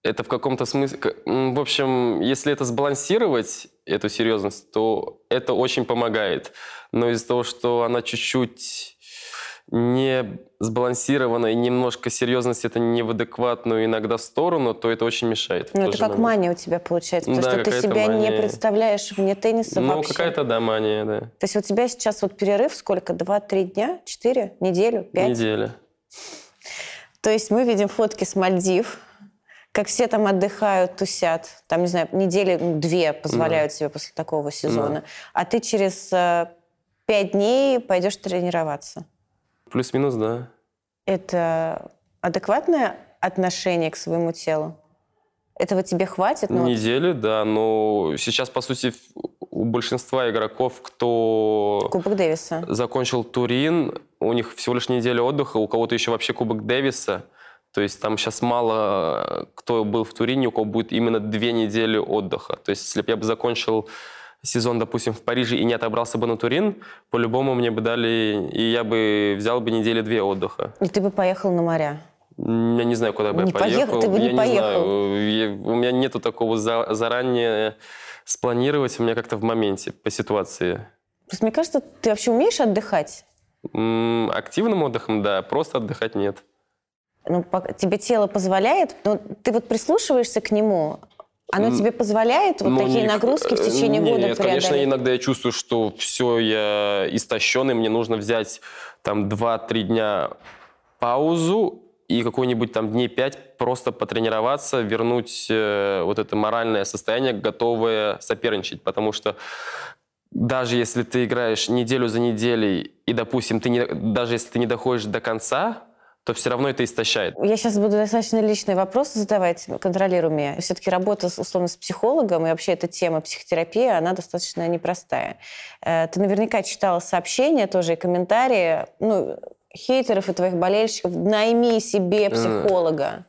[SPEAKER 2] Это в каком-то смысле... В общем, если это сбалансировать, эту серьезность, то это очень помогает. Но из-за того, что она чуть-чуть не сбалансирована и немножко серьезность это не в адекватную иногда сторону, то это очень мешает.
[SPEAKER 1] Ну, это как
[SPEAKER 2] момент.
[SPEAKER 1] мания у тебя получается, потому
[SPEAKER 2] Да,
[SPEAKER 1] что ты себя не
[SPEAKER 2] мания.
[SPEAKER 1] представляешь вне тенниса
[SPEAKER 2] Ну,
[SPEAKER 1] вообще.
[SPEAKER 2] какая-то да, мания, да.
[SPEAKER 1] То есть у тебя сейчас вот перерыв сколько? Два-три дня? Четыре? Неделю? Пять?
[SPEAKER 2] Неделя.
[SPEAKER 1] То есть мы видим фотки с Мальдив, как все там отдыхают, тусят. Там, не знаю, недели ну, две позволяют себе после такого сезона. А ты через э, пять дней пойдешь тренироваться.
[SPEAKER 2] Плюс-минус, да.
[SPEAKER 1] Это адекватное отношение к своему телу? Этого тебе хватит? Ну, вот
[SPEAKER 2] Неделю, да. Но сейчас, по сути, у большинства игроков, кто
[SPEAKER 1] Кубок Дэвиса.
[SPEAKER 2] закончил Турин, у них всего лишь неделя отдыха, у кого-то еще вообще Кубок Дэвиса. То есть там сейчас мало кто был в Турине, у кого будет именно две недели отдыха. То есть если бы я бы закончил сезон, допустим, в Париже и не отобрался бы на Турин, по-любому мне бы дали, и я бы взял бы недели две отдыха.
[SPEAKER 1] И ты бы поехал на моря.
[SPEAKER 2] Я не знаю, куда бы
[SPEAKER 1] Не
[SPEAKER 2] я поехал.
[SPEAKER 1] ты бы не
[SPEAKER 2] я
[SPEAKER 1] поехал.
[SPEAKER 2] знаю. Я- у меня нету такого за- заранее спланировать. У меня как-то в моменте, по ситуации.
[SPEAKER 1] Просто мне кажется, ты вообще умеешь отдыхать?
[SPEAKER 2] М, Активным отдыхом, да. Просто отдыхать нет.
[SPEAKER 1] Ну, тебе тело позволяет, но ты вот прислушиваешься к нему, Оно тебе позволяет вот
[SPEAKER 2] Ну,
[SPEAKER 1] такие
[SPEAKER 2] не-
[SPEAKER 1] нагрузки в течение
[SPEAKER 2] не,
[SPEAKER 1] года
[SPEAKER 2] Нет, конечно,
[SPEAKER 1] преодолеть?
[SPEAKER 2] иногда я чувствую, что все, я истощенный, мне нужно взять там 2-3 дня паузу и какой-нибудь там дней 5 просто потренироваться, вернуть э, вот это моральное состояние, готовое соперничать. Потому что даже если ты играешь неделю за неделей, и, допустим, ты не, даже если ты не доходишь до конца, то все равно это истощает.
[SPEAKER 1] Я сейчас буду достаточно личные вопросы задавать, контролируй меня. Все-таки работа, условно, с психологом, и вообще эта тема психотерапии, она достаточно непростая. Э, Ты наверняка читала сообщения тоже и комментарии, ну, хейтеров и твоих болельщиков. Найми себе психолога.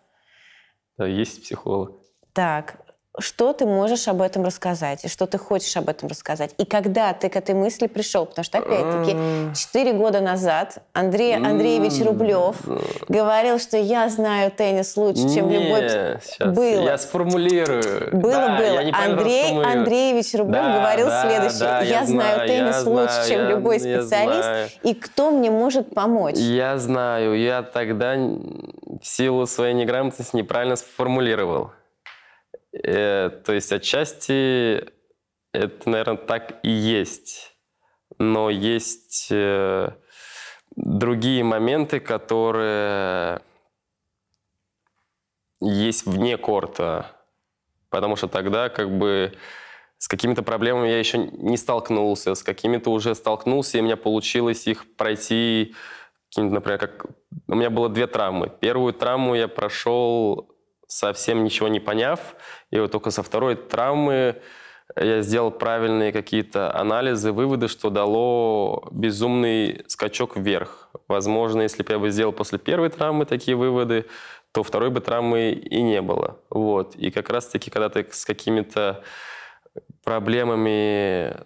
[SPEAKER 2] Да, есть психолог.
[SPEAKER 1] Так, что ты можешь об этом рассказать? И что ты хочешь об этом рассказать? И когда ты к этой мысли пришел? Потому что, опять-таки, четыре года назад Андрей Андреевич Рублев говорил, что я знаю теннис лучше, чем любой...
[SPEAKER 2] Не,
[SPEAKER 1] пс-
[SPEAKER 2] щас,
[SPEAKER 1] Было.
[SPEAKER 2] Я сформулирую.
[SPEAKER 1] Было,
[SPEAKER 2] Да,
[SPEAKER 1] было.
[SPEAKER 2] я
[SPEAKER 1] Андрей. Андреевич Рублев
[SPEAKER 2] Да,
[SPEAKER 1] говорил
[SPEAKER 2] да,
[SPEAKER 1] следующее.
[SPEAKER 2] да,
[SPEAKER 1] я,
[SPEAKER 2] я
[SPEAKER 1] знаю теннис
[SPEAKER 2] я
[SPEAKER 1] лучше,
[SPEAKER 2] знаю,
[SPEAKER 1] чем
[SPEAKER 2] я-
[SPEAKER 1] любой специалист.
[SPEAKER 2] знаю.
[SPEAKER 1] И кто мне может помочь?
[SPEAKER 2] Я знаю, я тогда в силу своей неграмотности неправильно сформулировал. Э, то есть отчасти это, наверное, так и есть. Но есть э, другие моменты, которые есть вне корта. Потому что тогда как бы с какими-то проблемами я еще не столкнулся, с какими-то уже столкнулся, и у меня получилось их пройти, например, как... У меня было две травмы. Первую травму я прошел совсем ничего не поняв, и вот только со второй травмы я сделал правильные какие-то анализы, выводы, что дало безумный скачок вверх. Возможно, если бы я бы сделал после первой травмы такие выводы, то второй бы травмы и не было. Вот. И как раз-таки, когда ты с какими-то проблемами,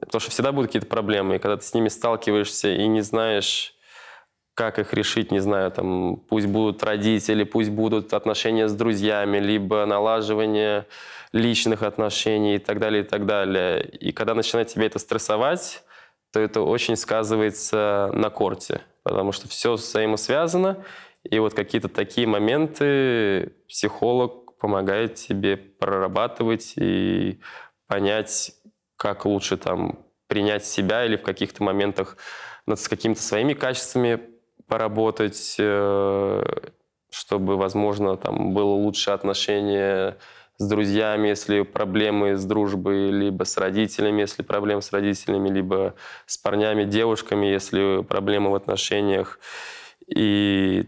[SPEAKER 2] потому что всегда будут какие-то проблемы, и когда ты с ними сталкиваешься и не знаешь, как их решить, не знаю, там, пусть будут родители, пусть будут отношения с друзьями, либо налаживание личных отношений и так далее, и так далее. И когда начинает тебя это стрессовать, то это очень сказывается на корте, потому что все взаимосвязано, и вот какие-то такие моменты психолог помогает тебе прорабатывать и понять, как лучше там принять себя или в каких-то моментах над какими-то своими качествами поработать, э, чтобы, возможно, там было лучшее отношение с друзьями, если проблемы с дружбой, либо с родителями, если проблемы с родителями, либо с парнями, девушками, если проблемы в отношениях. И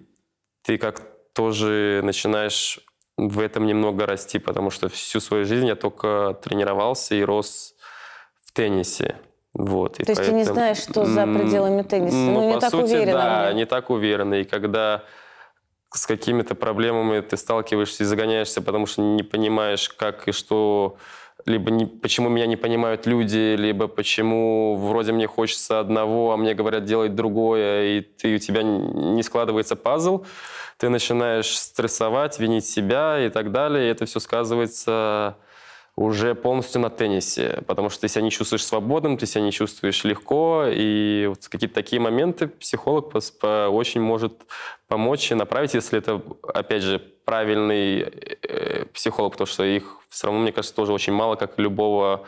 [SPEAKER 2] ты как тоже начинаешь в этом немного расти, потому что всю свою жизнь я только тренировался и рос в теннисе. Вот,
[SPEAKER 1] То есть ты не
[SPEAKER 2] поэтому-
[SPEAKER 1] знаешь, что за пределами тенниса? Ну, не
[SPEAKER 2] по
[SPEAKER 1] так
[SPEAKER 2] сути, да, не так уверенно. И когда с какими-то проблемами ты сталкиваешься и загоняешься, потому что не понимаешь, как и что, либо не, почему меня не понимают люди, либо почему вроде мне хочется одного, а мне говорят делать другое, и ты, у тебя не складывается пазл, ты начинаешь стрессовать, винить себя и так далее, и это все сказывается уже полностью на теннисе, потому что ты себя не чувствуешь свободным, ты себя не чувствуешь легко, и вот какие-то такие моменты психолог очень может помочь и направить, если это, опять же, правильный э, психолог, потому что их все равно, мне кажется, тоже очень мало, как любого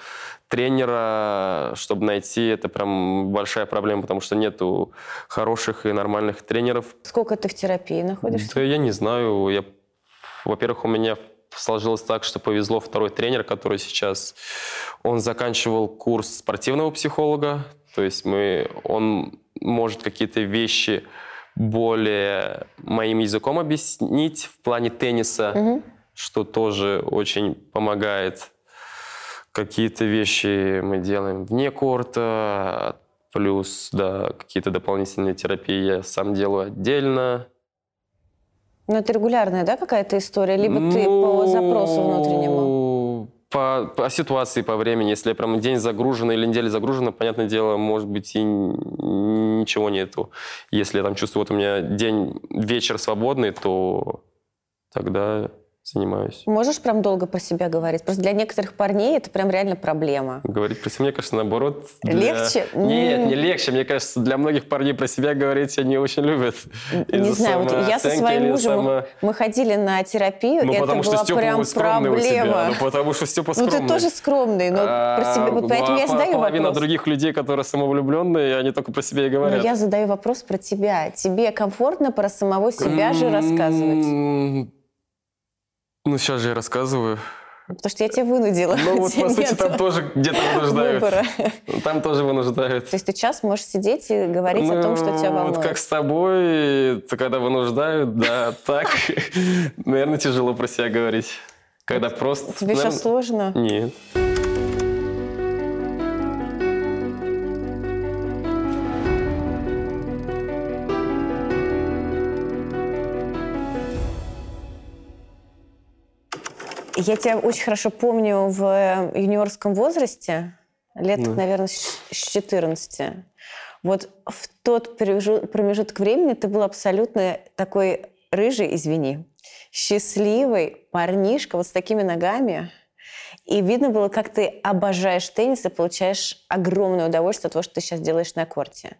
[SPEAKER 2] тренера, чтобы найти, это прям большая проблема, потому что нету хороших и нормальных тренеров.
[SPEAKER 1] Сколько ты в терапии находишься?
[SPEAKER 2] Да я не знаю. Я, во-первых, у меня сложилось так, что повезло второй тренер, который сейчас, он заканчивал курс спортивного психолога, то есть мы, он может какие-то вещи более моим языком объяснить в плане тенниса, что тоже очень помогает. Какие-то вещи мы делаем вне корта, плюс, да, какие-то дополнительные терапии я сам делаю отдельно.
[SPEAKER 1] Ну, это регулярная, да, какая-то история? Либо ты по запросу внутреннему?
[SPEAKER 2] Ну, По, по ситуации, по времени. Если я прям день загружен или неделя загружена, понятное дело, может быть, и ничего нету. Если я там чувствую, вот у меня день, вечер свободный, то тогда занимаюсь.
[SPEAKER 1] Можешь прям долго про себя говорить? Просто для некоторых парней это прям реально проблема.
[SPEAKER 2] Говорить про себя, мне кажется, наоборот... для-
[SPEAKER 1] Легче?
[SPEAKER 2] Нет, не легче. Мне кажется, для многих парней про себя говорить они очень любят.
[SPEAKER 1] Не знаю, вот я со своим мужем,
[SPEAKER 2] само-
[SPEAKER 1] мы ходили на терапию,
[SPEAKER 2] Ну,
[SPEAKER 1] это
[SPEAKER 2] потому
[SPEAKER 1] была
[SPEAKER 2] Степа
[SPEAKER 1] прям проблема.
[SPEAKER 2] Ну, потому что Степа
[SPEAKER 1] Ну,
[SPEAKER 2] скромный.
[SPEAKER 1] ты тоже скромный, но про себя... вот
[SPEAKER 2] А,
[SPEAKER 1] Поэтому я
[SPEAKER 2] а
[SPEAKER 1] задаю
[SPEAKER 2] Половина
[SPEAKER 1] вопрос.
[SPEAKER 2] других людей, которые самовлюбленные, они только про себя и
[SPEAKER 1] Но
[SPEAKER 2] говорят.
[SPEAKER 1] я задаю вопрос про тебя. Тебе комфортно про самого себя же рассказывать?
[SPEAKER 2] Ну, сейчас же я рассказываю.
[SPEAKER 1] Потому что я тебя вынудила.
[SPEAKER 2] Ну, вот, по сути, там тоже где-то вынуждают.
[SPEAKER 1] выбора.
[SPEAKER 2] Там тоже вынуждают.
[SPEAKER 1] То есть ты сейчас можешь сидеть и говорить о том, что тебя
[SPEAKER 2] Ну,
[SPEAKER 1] волнует.
[SPEAKER 2] Вот как с тобой, то когда вынуждают, да, так, наверное, тяжело про себя говорить. Когда просто...
[SPEAKER 1] Тебе сейчас сложно?
[SPEAKER 2] Нет.
[SPEAKER 1] Я тебя очень хорошо помню в юниорском возрасте, лет,
[SPEAKER 2] Да.
[SPEAKER 1] наверное, с с 14. Вот в тот промежу- промежуток времени ты был абсолютно такой рыжий, извини, счастливый парнишка вот с такими ногами. И видно было, как ты обожаешь теннис и получаешь огромное удовольствие от того, что ты сейчас делаешь на корте.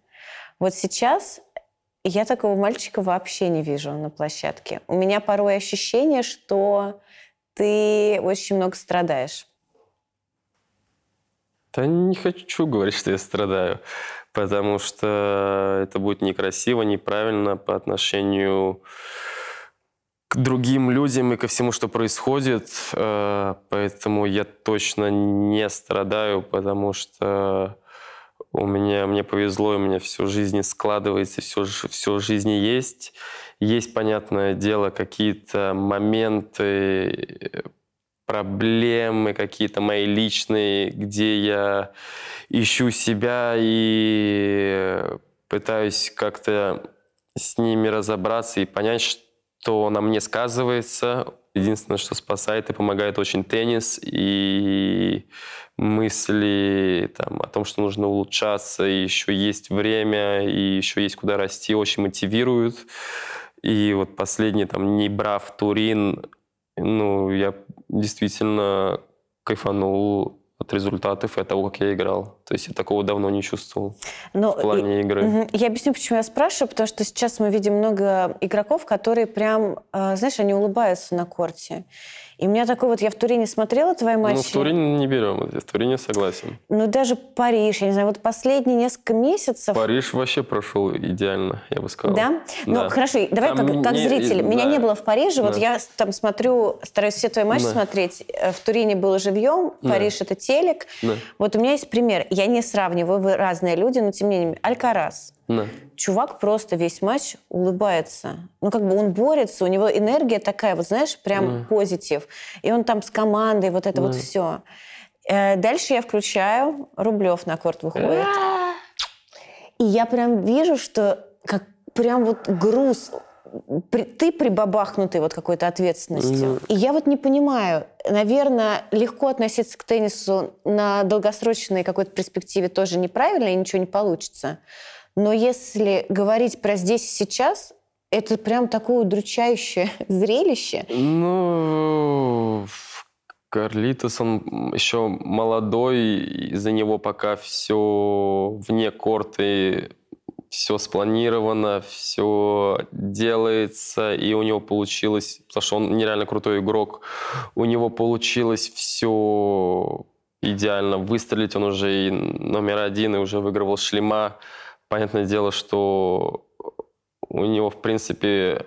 [SPEAKER 1] Вот сейчас я такого мальчика вообще не вижу на площадке. У меня порой ощущение, что ты очень много страдаешь.
[SPEAKER 2] Да не хочу говорить, что я страдаю, потому что это будет некрасиво, неправильно по отношению к другим людям и ко всему, что происходит. Э, Поэтому я точно не страдаю, потому что у меня, мне повезло, у меня все в жизни складывается, все, все жизни есть. Есть, понятное дело, какие-то моменты, проблемы какие-то мои личные, где я ищу себя и пытаюсь как-то с ними разобраться и понять, что на мне сказывается. Единственное, что спасает и помогает очень теннис и мысли там, о том, что нужно улучшаться, и еще есть время, и еще есть куда расти, очень мотивируют. И вот последний, там, не брав Турин, ну, я действительно кайфанул от результатов и от того, как я играл. То есть я такого давно не чувствовал
[SPEAKER 1] Но
[SPEAKER 2] в плане игры.
[SPEAKER 1] Мгм. Я объясню, почему я спрашиваю, потому что сейчас мы видим много игроков, которые прям, э, знаешь, они улыбаются на корте. И у меня такой вот, я в Турине смотрела твои матчи.
[SPEAKER 2] Ну, в Турине не берем, в Турине согласен.
[SPEAKER 1] Ну, даже Париж, я не знаю, вот последние несколько месяцев...
[SPEAKER 2] Париж вообще прошел идеально, я бы сказал.
[SPEAKER 1] Да? Ну,
[SPEAKER 2] Да.
[SPEAKER 1] хорошо, давай
[SPEAKER 2] Там
[SPEAKER 1] как, как
[SPEAKER 2] не-
[SPEAKER 1] зритель. Меня
[SPEAKER 2] да.
[SPEAKER 1] не было в Париже, вот
[SPEAKER 2] Да.
[SPEAKER 1] я там смотрю, стараюсь все твои матчи
[SPEAKER 2] Да.
[SPEAKER 1] смотреть. Э, В Турине было живьем,
[SPEAKER 2] Да.
[SPEAKER 1] Париж это телек.
[SPEAKER 2] Да.
[SPEAKER 1] Вот у меня есть пример. Я не сравниваю, вы разные люди, но тем не менее. Алькарас.
[SPEAKER 2] Да.
[SPEAKER 1] Чувак просто весь матч улыбается. Ну, как бы он борется, у него энергия такая, вот знаешь, прям позитив. И он там с командой, вот это вот все. Дальше я включаю, Рублев на корт выходит. И я прям вижу, что как прям вот груз, ты прибабахнутый вот какой-то ответственностью. И я вот не понимаю, наверное, легко относиться к теннису на долгосрочной какой-то перспективе тоже неправильно и ничего не получится. Но если говорить про здесь и сейчас, это прям такое удручающее зрелище.
[SPEAKER 2] Ну, Карлитос, он еще молодой, из-за него пока все вне корты, все спланировано, все делается, и у него получилось, потому что он нереально крутой игрок, у него получилось все идеально выстрелить, он уже и номер один, и уже выигрывал шлема. Понятное дело, что у него, в принципе,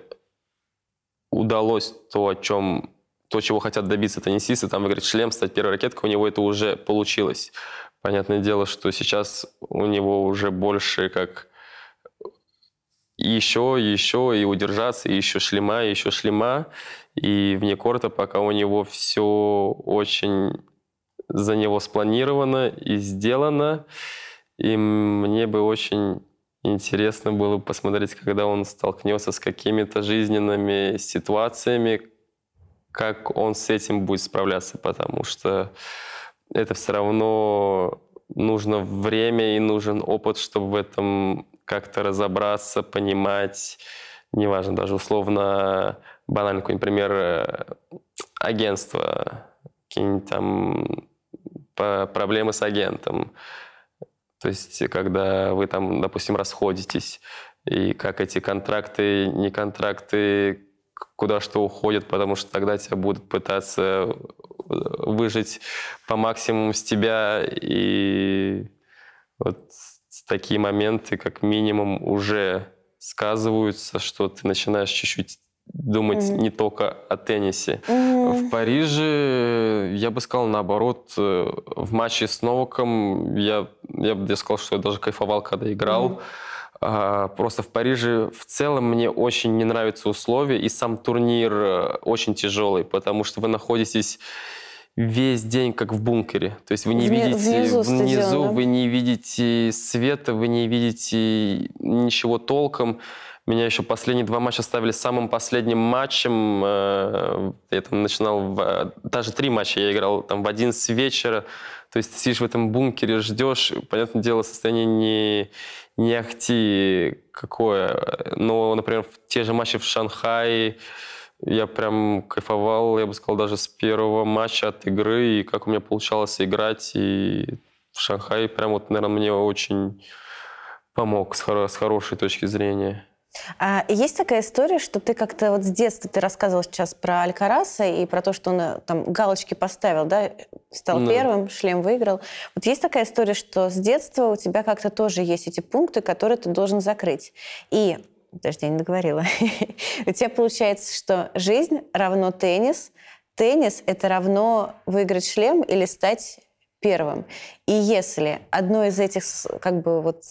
[SPEAKER 2] удалось то, о чем то, чего хотят добиться теннисисты, там выиграть шлем, стать первой ракеткой, у него это уже получилось. Понятное дело, что сейчас у него уже больше как еще, еще, и удержаться, и еще шлема, и еще шлема. И вне корта пока у него все очень за него спланировано и сделано. И мне бы очень интересно было посмотреть, когда он столкнется с какими-то жизненными ситуациями, как он с этим будет справляться, потому что это все равно нужно время и нужен опыт, чтобы в этом как-то разобраться, понимать, неважно, даже условно банально, какой, например, э, агентство, какие-нибудь там проблемы с агентом. То есть, когда вы там, допустим, расходитесь, и как эти контракты, не контракты, куда что уходят, потому что тогда тебя будут пытаться э, выжить по максимуму с тебя. И вот такие моменты, как минимум, уже сказываются, что ты начинаешь чуть-чуть думать
[SPEAKER 1] Мгм.
[SPEAKER 2] не только о теннисе.
[SPEAKER 1] Мгм.
[SPEAKER 2] В Париже, я бы сказал, наоборот, э, в матче с Новаком я, я бы сказал, что я даже кайфовал, когда играл.
[SPEAKER 1] Мгм.
[SPEAKER 2] А, Просто в Париже в целом мне очень не нравятся условия, и сам турнир э, очень тяжелый, потому что вы находитесь весь день как в бункере. То есть вы не
[SPEAKER 1] Вне-
[SPEAKER 2] видите
[SPEAKER 1] внизу
[SPEAKER 2] внизу, вы не видите света, вы не видите ничего толком. Меня еще последние два матча ставили самым последним матчем. Э, Я там начинал, в, даже три матча я играл там в 11 вечера. То есть ты сидишь в этом бункере, ждешь. Понятное дело, состояние не, не ахти какое. Но, например, в те же матчи в Шанхае я прям кайфовал, я бы сказал, даже с первого матча от игры, и как у меня получалось играть. И в Шанхае прям вот, наверное, мне очень помог с, хоро- с хорошей точки зрения.
[SPEAKER 1] А есть такая история, что ты как-то вот с детства, ты рассказывал сейчас про Алькараса и про то, что он э, там галочки поставил, да, стал
[SPEAKER 2] Да.
[SPEAKER 1] первым, шлем выиграл. Вот есть такая история, что с детства у тебя как-то тоже есть эти пункты, которые ты должен закрыть. И, подожди, я не договорила. У тебя получается, что жизнь равно теннис, теннис — это равно выиграть шлем или стать первым. И если одно из этих как бы вот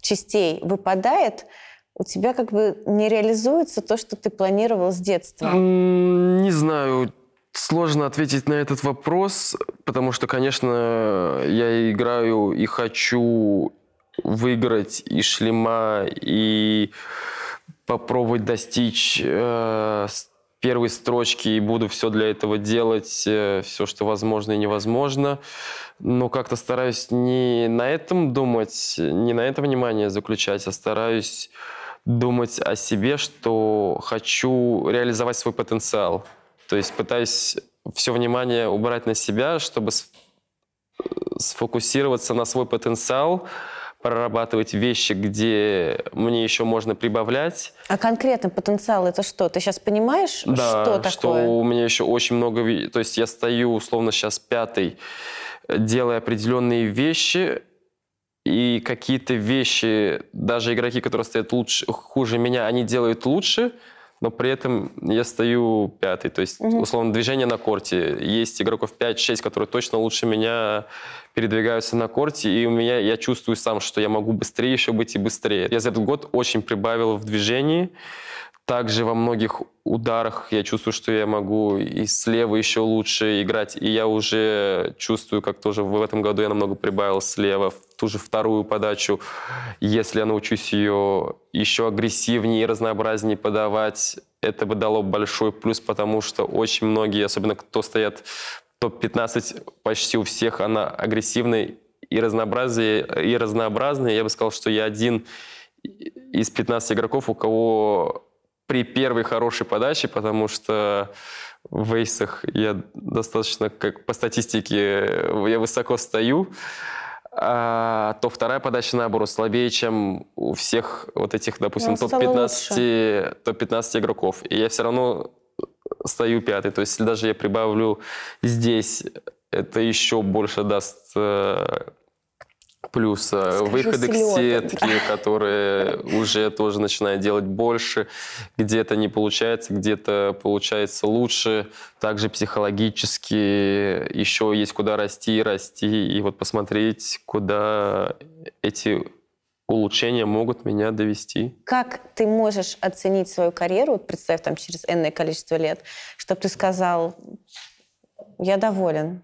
[SPEAKER 1] частей выпадает, у тебя как бы не реализуется то, что ты планировал с детства.
[SPEAKER 2] Не знаю, сложно ответить на этот вопрос, потому что, конечно, я играю и хочу выиграть и шлема, и попробовать достичь э, первой строчки, и буду все для этого делать, все, что возможно и невозможно. Но как-то стараюсь не на этом думать, не на это внимание заключать, а стараюсь думать о себе, что хочу реализовать свой потенциал. То есть пытаюсь все внимание убрать на себя, чтобы с- сфокусироваться на свой потенциал, прорабатывать вещи, где мне еще можно прибавлять.
[SPEAKER 1] А конкретно потенциал это что? Ты сейчас понимаешь,
[SPEAKER 2] Да,
[SPEAKER 1] что такое?
[SPEAKER 2] у меня еще очень много... То есть я стою, условно, сейчас пятый, делая определенные вещи, и какие-то вещи, даже игроки, которые стоят лучше, хуже меня, они делают лучше, но при этом я стою пятый. То есть, условно, движение на корте. Есть игроков 5-6, которые точно лучше меня передвигаются на корте, и у меня, я чувствую сам, что я могу быстрее еще быть и быстрее. Я за этот год очень прибавил в движении. Также во многих ударах я чувствую, что я могу и слева еще лучше играть. И я уже чувствую, как тоже в этом году я намного прибавил слева в ту же вторую подачу. Если я научусь ее еще агрессивнее и разнообразнее подавать, это бы дало большой плюс, потому что очень многие, особенно кто стоят в топ-15, почти у всех она агрессивная и разнообразие и разнообразная. Я бы сказал, что я один из 15 игроков, у кого при первой хорошей подаче, потому что в эйсах я достаточно, как по статистике, я высоко стою, а, то вторая подача, наоборот, слабее, чем у всех вот этих, допустим,
[SPEAKER 1] Ну, стало
[SPEAKER 2] топ-15 топ-15 игроков. И я все равно стою пятый. То есть, если даже я прибавлю здесь, это еще больше даст э, плюса.
[SPEAKER 1] Скажи,
[SPEAKER 2] Выходы к сетке, которые уже тоже начинают делать больше. Где-то не получается, где-то получается лучше. Также психологически еще есть куда расти, расти. И вот посмотреть, куда эти улучшения могут меня довести.
[SPEAKER 1] Как ты можешь оценить свою карьеру, вот представь там через энное количество лет, чтобы ты сказал, я доволен.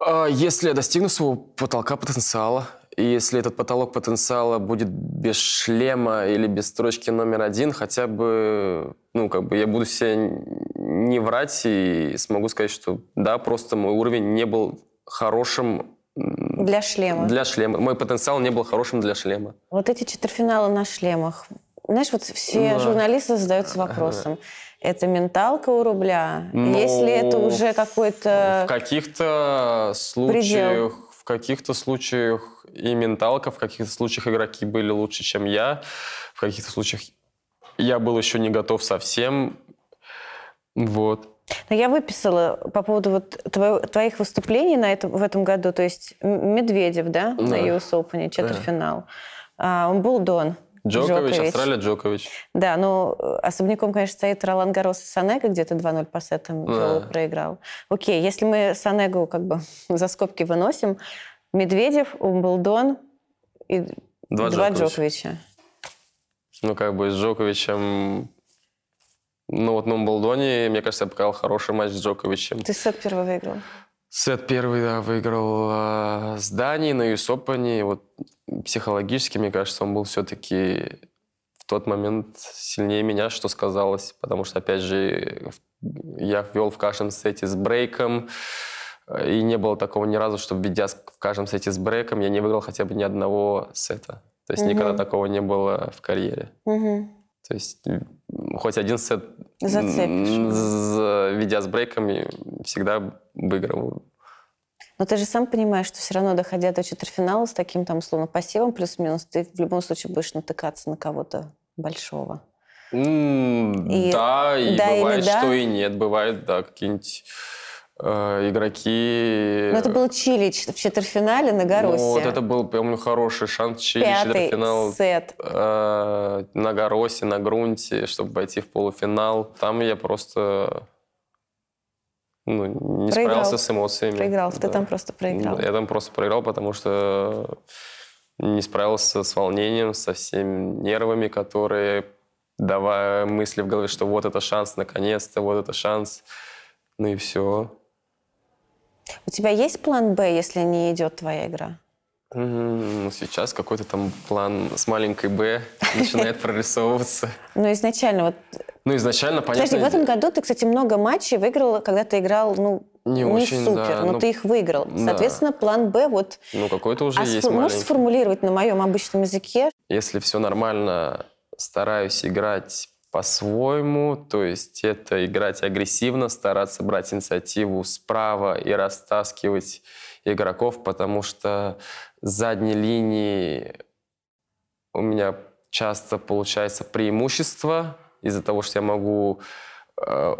[SPEAKER 2] А, Если я достигну своего потолка потенциала, и если этот потолок потенциала будет без шлема или без строчки номер один, хотя бы, ну, как бы я буду себе не врать и смогу сказать, что да, просто мой уровень не был хорошим
[SPEAKER 1] Для шлема.
[SPEAKER 2] для шлема. Мой потенциал не был хорошим для шлема.
[SPEAKER 1] Вот эти четвертьфиналы на шлемах, знаешь, вот все
[SPEAKER 2] Да.
[SPEAKER 1] журналисты задаются вопросом, это менталка у рубля?
[SPEAKER 2] Ну,
[SPEAKER 1] Если это уже какой-то...
[SPEAKER 2] В каких-то случаях, в каких-то случаях и менталка, в каких-то случаях игроки были лучше, чем я, в каких-то случаях я был еще не готов совсем. Вот.
[SPEAKER 1] Но я выписала по поводу вот твоих выступлений на этом, в этом году, то есть Медведев, да, на
[SPEAKER 2] Да.
[SPEAKER 1] US Open, четвертьфинал. А, Умблдон.
[SPEAKER 2] Джокович, Австралия Джокович.
[SPEAKER 1] Да, ну, особняком, конечно, стоит Ролан Гарос и Санега, где-то 2-0 по сетам
[SPEAKER 2] Да.
[SPEAKER 1] проиграл. Окей, если мы Санегу как бы за скобки выносим, Медведев, Умблдон и
[SPEAKER 2] Два
[SPEAKER 1] два
[SPEAKER 2] Джоковича.
[SPEAKER 1] Джоковича.
[SPEAKER 2] Ну, как бы с Джоковичем... Ну, вот на Умблдоне, мне кажется, я показал хороший матч с Джоковичем.
[SPEAKER 1] Ты сет первый выиграл.
[SPEAKER 2] Сет первый, да, выиграл э, с Данией на Юсопане. Вот психологически, мне кажется, он был все-таки в тот момент сильнее меня, что сказалось. Потому что, опять же, я ввел в каждом сете с брейком. Э, И не было такого ни разу, чтобы ведя в каждом сете с брейком, я не выиграл хотя бы ни одного сета. То есть никогда
[SPEAKER 1] Мгм.
[SPEAKER 2] такого не было в карьере.
[SPEAKER 1] Мгм.
[SPEAKER 2] То есть хоть один сет,
[SPEAKER 1] Зацепишь.
[SPEAKER 2] ведя с брейками, всегда выигрывал.
[SPEAKER 1] Но ты же сам понимаешь, что все равно, доходя до четвертьфинала с таким там, условно, пассивом плюс-минус, ты в любом случае будешь натыкаться на кого-то большого.
[SPEAKER 2] М,
[SPEAKER 1] И-
[SPEAKER 2] да, и
[SPEAKER 1] да
[SPEAKER 2] бывает,
[SPEAKER 1] да?
[SPEAKER 2] что и нет. Бывает, да, какие-нибудь игроки...
[SPEAKER 1] Но это был Чилич в четвертьфинале на Гаросе.
[SPEAKER 2] Ну, вот это был, помню, хороший шанс Чили,
[SPEAKER 1] Пятый
[SPEAKER 2] четвертьфинал
[SPEAKER 1] сет.
[SPEAKER 2] э, на Гаросе, на грунте, чтобы войти в полуфинал. Там я просто ну, не
[SPEAKER 1] Проиграл.
[SPEAKER 2] справился с эмоциями.
[SPEAKER 1] Проиграл. Ты
[SPEAKER 2] Да.
[SPEAKER 1] там просто проиграл.
[SPEAKER 2] Я там просто проиграл, потому что не справился с волнением, со всеми нервами, которые давая мысли в голове, что вот это шанс, наконец-то, вот это шанс. Ну и все.
[SPEAKER 1] У тебя есть план «Б», если не идет твоя игра?
[SPEAKER 2] Ну, сейчас какой-то там план с маленькой «Б» начинает прорисовываться.
[SPEAKER 1] Ну, изначально, вот...
[SPEAKER 2] Ну, изначально, понятно...
[SPEAKER 1] Подожди, в этом году ты, кстати, много матчей выиграл, когда ты играл, ну,
[SPEAKER 2] Не очень,
[SPEAKER 1] супер,
[SPEAKER 2] да,
[SPEAKER 1] но
[SPEAKER 2] ну,
[SPEAKER 1] ты их выиграл.
[SPEAKER 2] да.
[SPEAKER 1] Соответственно, план «Б» вот...
[SPEAKER 2] Ну, какой-то уже
[SPEAKER 1] А
[SPEAKER 2] есть
[SPEAKER 1] сфор- можешь сформулировать на моем обычном языке?
[SPEAKER 2] Если все нормально, стараюсь играть по-своему, то есть это играть агрессивно, стараться брать инициативу справа и растаскивать игроков, потому что задней линии у меня часто получается преимущество из-за того, что я могу э,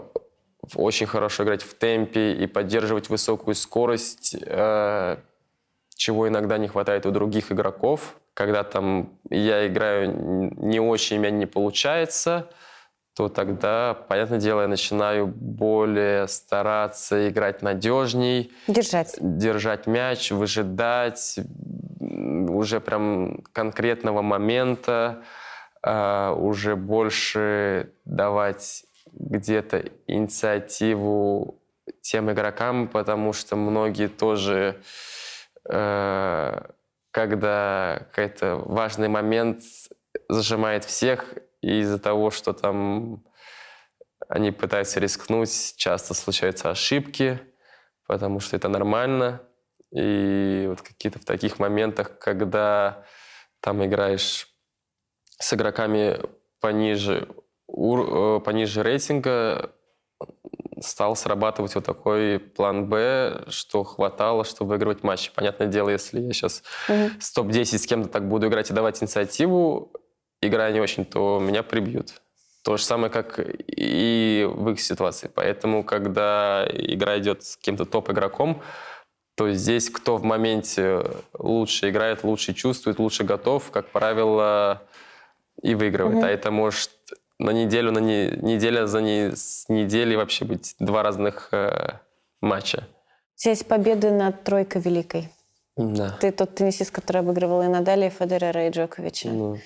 [SPEAKER 2] очень хорошо играть в темпе и поддерживать высокую скорость, э, чего иногда не хватает у других игроков. Когда там я играю не очень, у меня не получается, то тогда, понятное дело, я начинаю более стараться играть надежней,
[SPEAKER 1] Держать.
[SPEAKER 2] держать мяч, выжидать уже прям конкретного момента, а, уже больше давать где-то инициативу тем игрокам, потому что многие тоже, э, когда какой-то важный момент зажимает всех, и из-за того, что там они пытаются рискнуть, часто случаются ошибки, потому что это нормально. И вот какие-то в таких моментах, когда там играешь с игроками пониже, ур- э, пониже рейтинга, стал срабатывать вот такой план «Б», что хватало, чтобы выигрывать матчи. Понятное дело, если я сейчас
[SPEAKER 1] Мгм.
[SPEAKER 2] с топ-10 с кем-то так буду играть и давать инициативу, играя не очень, то меня прибьют. То же самое, как и в их ситуации. Поэтому, когда игра идет с каким-то топ-игроком, то здесь кто в моменте лучше играет, лучше чувствует, лучше готов, как правило, и выигрывает. А это может на неделю, на не, неделя за не, с недели вообще быть два разных э, матча.
[SPEAKER 1] У тебя есть победы над тройкой великой.
[SPEAKER 2] Да.
[SPEAKER 1] Ты тот теннисист, который обыгрывал и Надаля, и Федерера, и Джоковича.
[SPEAKER 2] Ну,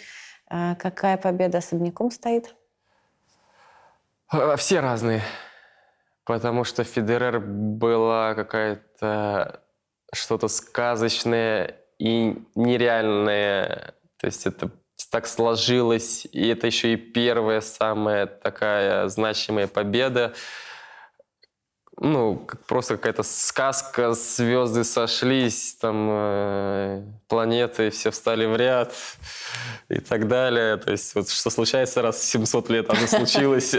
[SPEAKER 1] какая победа особняком стоит?
[SPEAKER 2] А, Все разные. Потому что Федерер была какая-то что-то сказочное и нереальное. То есть это так сложилось, и это еще и первая самая такая значимая победа. Ну, как- просто какая-то сказка, звезды сошлись, там э, планеты все встали в ряд и так далее. То есть вот что случается раз в 700 лет, оно случилось,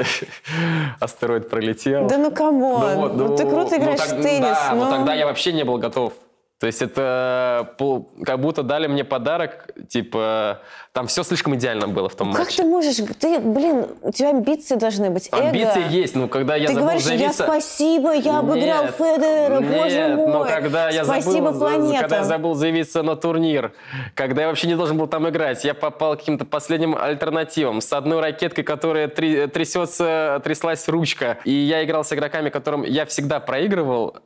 [SPEAKER 2] астероид пролетел.
[SPEAKER 1] Да ну come on,
[SPEAKER 2] вот,
[SPEAKER 1] ну, ты круто
[SPEAKER 2] ну,
[SPEAKER 1] играешь в теннис,
[SPEAKER 2] Да,
[SPEAKER 1] но
[SPEAKER 2] тогда я вообще не был готов. То есть это пол- как будто дали мне подарок, типа, там все слишком идеально было в том
[SPEAKER 1] Ну, Как
[SPEAKER 2] матче.
[SPEAKER 1] ты можешь... Ты, блин, у тебя амбиции должны быть, эго.
[SPEAKER 2] Амбиции есть, но когда я
[SPEAKER 1] Ты
[SPEAKER 2] забыл
[SPEAKER 1] говоришь,
[SPEAKER 2] заявиться...
[SPEAKER 1] я спасибо, я обыграл
[SPEAKER 2] Нет,
[SPEAKER 1] Федера,
[SPEAKER 2] нет,
[SPEAKER 1] боже мой.
[SPEAKER 2] но когда я
[SPEAKER 1] Спасибо
[SPEAKER 2] забыл,
[SPEAKER 1] планетам.
[SPEAKER 2] когда я забыл заявиться на турнир, когда я вообще не должен был там играть, я попал к каким-то последним альтернативам с одной ракеткой, которая три- трясется, тряслась ручка, и я играл с игроками, которым я всегда проигрывал.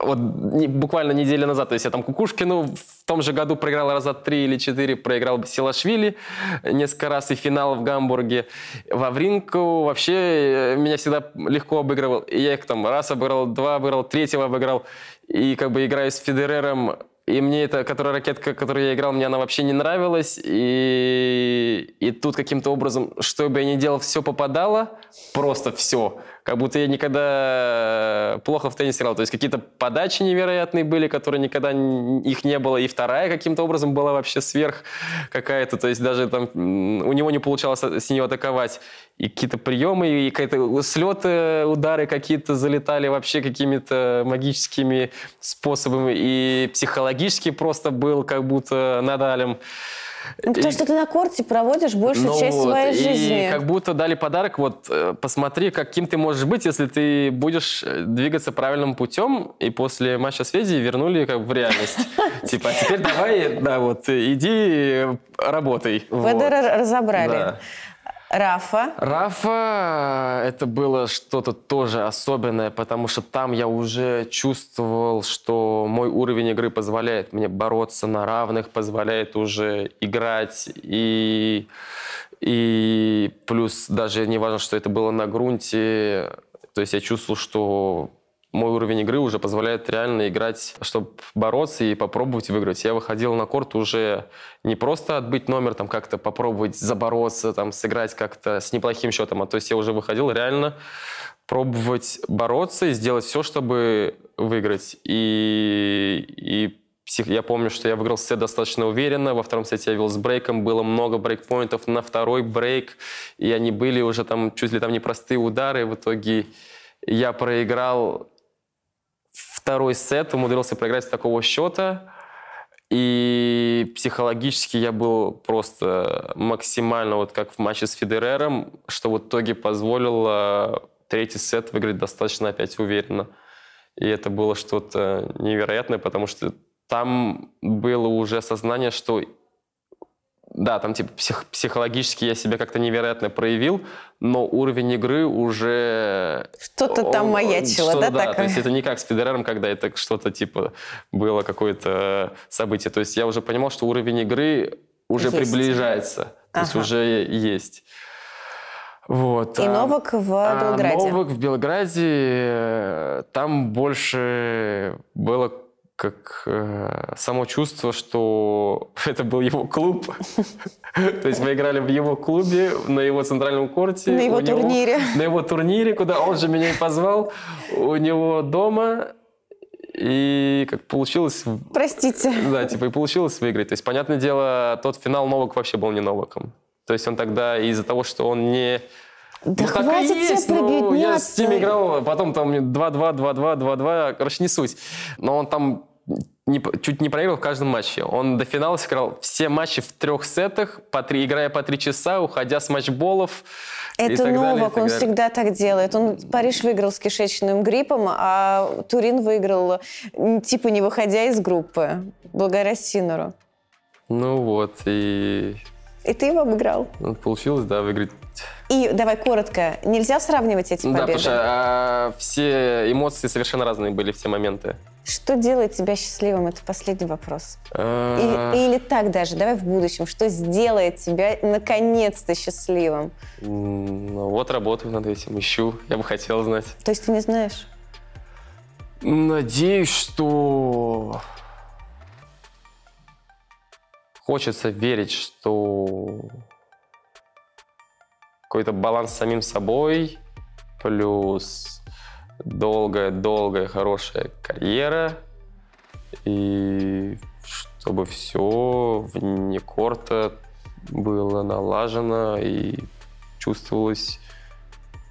[SPEAKER 2] Вот не- буквально неделю назад, то есть я там Кукушкину в том же году проиграл раза три или четыре, проиграл Силашвили несколько раз и финал в Гамбурге. Вавринку вообще э, меня всегда легко обыгрывал. И я их там раз обыграл, два обыграл, третьего обыграл. И как бы играю с Федерером, и мне эта, которая ракетка, которую я играл, мне она вообще не нравилась. И, и тут каким-то образом, что бы я ни делал, все попадало. Просто все. Как будто я никогда плохо в теннис играл. То есть какие-то подачи невероятные были, которые никогда их не было. И вторая каким-то образом была вообще сверх какая-то. То есть даже там у него не получалось с нее атаковать. И какие-то приемы, и какие-то слеты, удары какие-то залетали вообще какими-то магическими способами. И психологически просто был как будто Надалем.
[SPEAKER 1] Ну, потому
[SPEAKER 2] И-
[SPEAKER 1] что ты на корте проводишь большую
[SPEAKER 2] ну
[SPEAKER 1] часть
[SPEAKER 2] вот,
[SPEAKER 1] своей
[SPEAKER 2] и
[SPEAKER 1] жизни.
[SPEAKER 2] как будто дали подарок, вот э, посмотри, каким ты можешь быть, если ты будешь э, двигаться правильным путем, и после матча с Федей вернули как в реальность. Типа, теперь давай, да, вот, иди э, работай.
[SPEAKER 1] Федера разобрали. Рафа.
[SPEAKER 2] Рафа, это было что-то тоже особенное, потому что там я уже чувствовал, что мой уровень игры позволяет мне бороться на равных, позволяет уже играть и и плюс даже не важно, что это было на грунте, то есть я чувствовал, что мой уровень игры уже позволяет реально играть, чтобы бороться и попробовать выиграть. Я выходил на корт уже не просто отбыть номер, там как-то попробовать забороться, там сыграть как-то с неплохим счетом, а то есть я уже выходил реально пробовать бороться и сделать все, чтобы выиграть. И, и я помню, что я выиграл сет достаточно уверенно. Во втором сете я вел с брейком. Было много брейкпоинтов на второй брейк. И они были уже там чуть ли там непростые удары. В итоге я проиграл второй сет, умудрился проиграть с такого счета. И психологически я был просто максимально, вот как в матче с Федерером, что в итоге позволило третий сет выиграть достаточно опять уверенно. И это было что-то невероятное, потому что там было уже сознание, что да, там типа псих- психологически я себя как-то невероятно проявил, но уровень игры уже...
[SPEAKER 1] Что-то там маячило,
[SPEAKER 2] что-то,
[SPEAKER 1] да,
[SPEAKER 2] то
[SPEAKER 1] такое?
[SPEAKER 2] есть это не как с Федерером, когда это что-то типа было какое-то событие. То есть я уже понимал, что уровень игры уже
[SPEAKER 1] Есть.
[SPEAKER 2] приближается. То есть
[SPEAKER 1] Ага.
[SPEAKER 2] уже есть. Вот.
[SPEAKER 1] И
[SPEAKER 2] а-
[SPEAKER 1] Новак в
[SPEAKER 2] а
[SPEAKER 1] Белграде.
[SPEAKER 2] Новак в Белграде, э, там больше было как э, само чувство, что это был его клуб. То есть мы играли в его клубе, на его центральном корте.
[SPEAKER 1] На его турнире.
[SPEAKER 2] На его турнире, куда он же меня и позвал. У него дома. И как получилось...
[SPEAKER 1] Простите.
[SPEAKER 2] Да, типа и получилось выиграть. То есть, понятное дело, тот финал Новак вообще был не Новаком. То есть он тогда из-за того, что он не...
[SPEAKER 1] Да
[SPEAKER 2] ну, так и
[SPEAKER 1] хватит
[SPEAKER 2] есть, ну, я с ними
[SPEAKER 1] прибедняться.
[SPEAKER 2] играл, потом там 2-2, 2-2, 2-2, короче, не суть. Но он там не- чуть не проиграл в каждом матче. Он до финала сыграл все матчи в трех сетах, по три, играя по три часа, уходя с матчболов.
[SPEAKER 1] Это
[SPEAKER 2] далее,
[SPEAKER 1] Новак, он всегда так делает. Он Париж выиграл с кишечным гриппом, а Турин выиграл типа не выходя из группы, благодаря Синеру.
[SPEAKER 2] Ну вот, и
[SPEAKER 1] И ты его обыграл.
[SPEAKER 2] ну, получилось, да, выиграть.
[SPEAKER 1] И давай коротко, нельзя сравнивать эти
[SPEAKER 2] Да,
[SPEAKER 1] победы?
[SPEAKER 2] потому что а, все эмоции совершенно разные были, все моменты.
[SPEAKER 1] Что делает тебя счастливым? Это последний вопрос.
[SPEAKER 2] А,
[SPEAKER 1] Или, или так даже, давай в будущем. Что сделает тебя наконец-то счастливым?
[SPEAKER 2] Ну вот работаю над этим, ищу, я бы хотел знать.
[SPEAKER 1] То есть ты не знаешь?
[SPEAKER 2] Надеюсь, что хочется верить, что какой-то баланс с самим собой, плюс долгая-долгая хорошая карьера. И чтобы все вне корта было налажено и чувствовалось,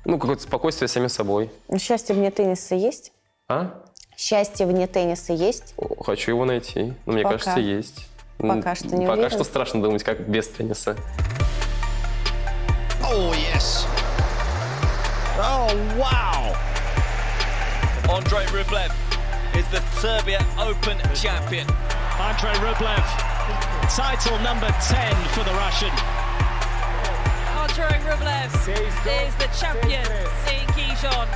[SPEAKER 2] ну, какое-то спокойствие самим собой.
[SPEAKER 1] Ну, Счастье вне тенниса есть?
[SPEAKER 2] А?
[SPEAKER 1] Счастье вне тенниса есть?
[SPEAKER 2] Хочу его найти. Но мне
[SPEAKER 1] Пока.
[SPEAKER 2] кажется, есть.
[SPEAKER 1] Пока что не
[SPEAKER 2] Пока
[SPEAKER 1] уверен?
[SPEAKER 2] что страшно думать, как без тенниса.
[SPEAKER 3] Oh, yes. Oh, wow.
[SPEAKER 6] Andrei Rublev is the Serbia Open champion.
[SPEAKER 4] Andrei Rublev, title number 10 for the Russian.
[SPEAKER 7] Andrei Rublev is the champion in Gijon.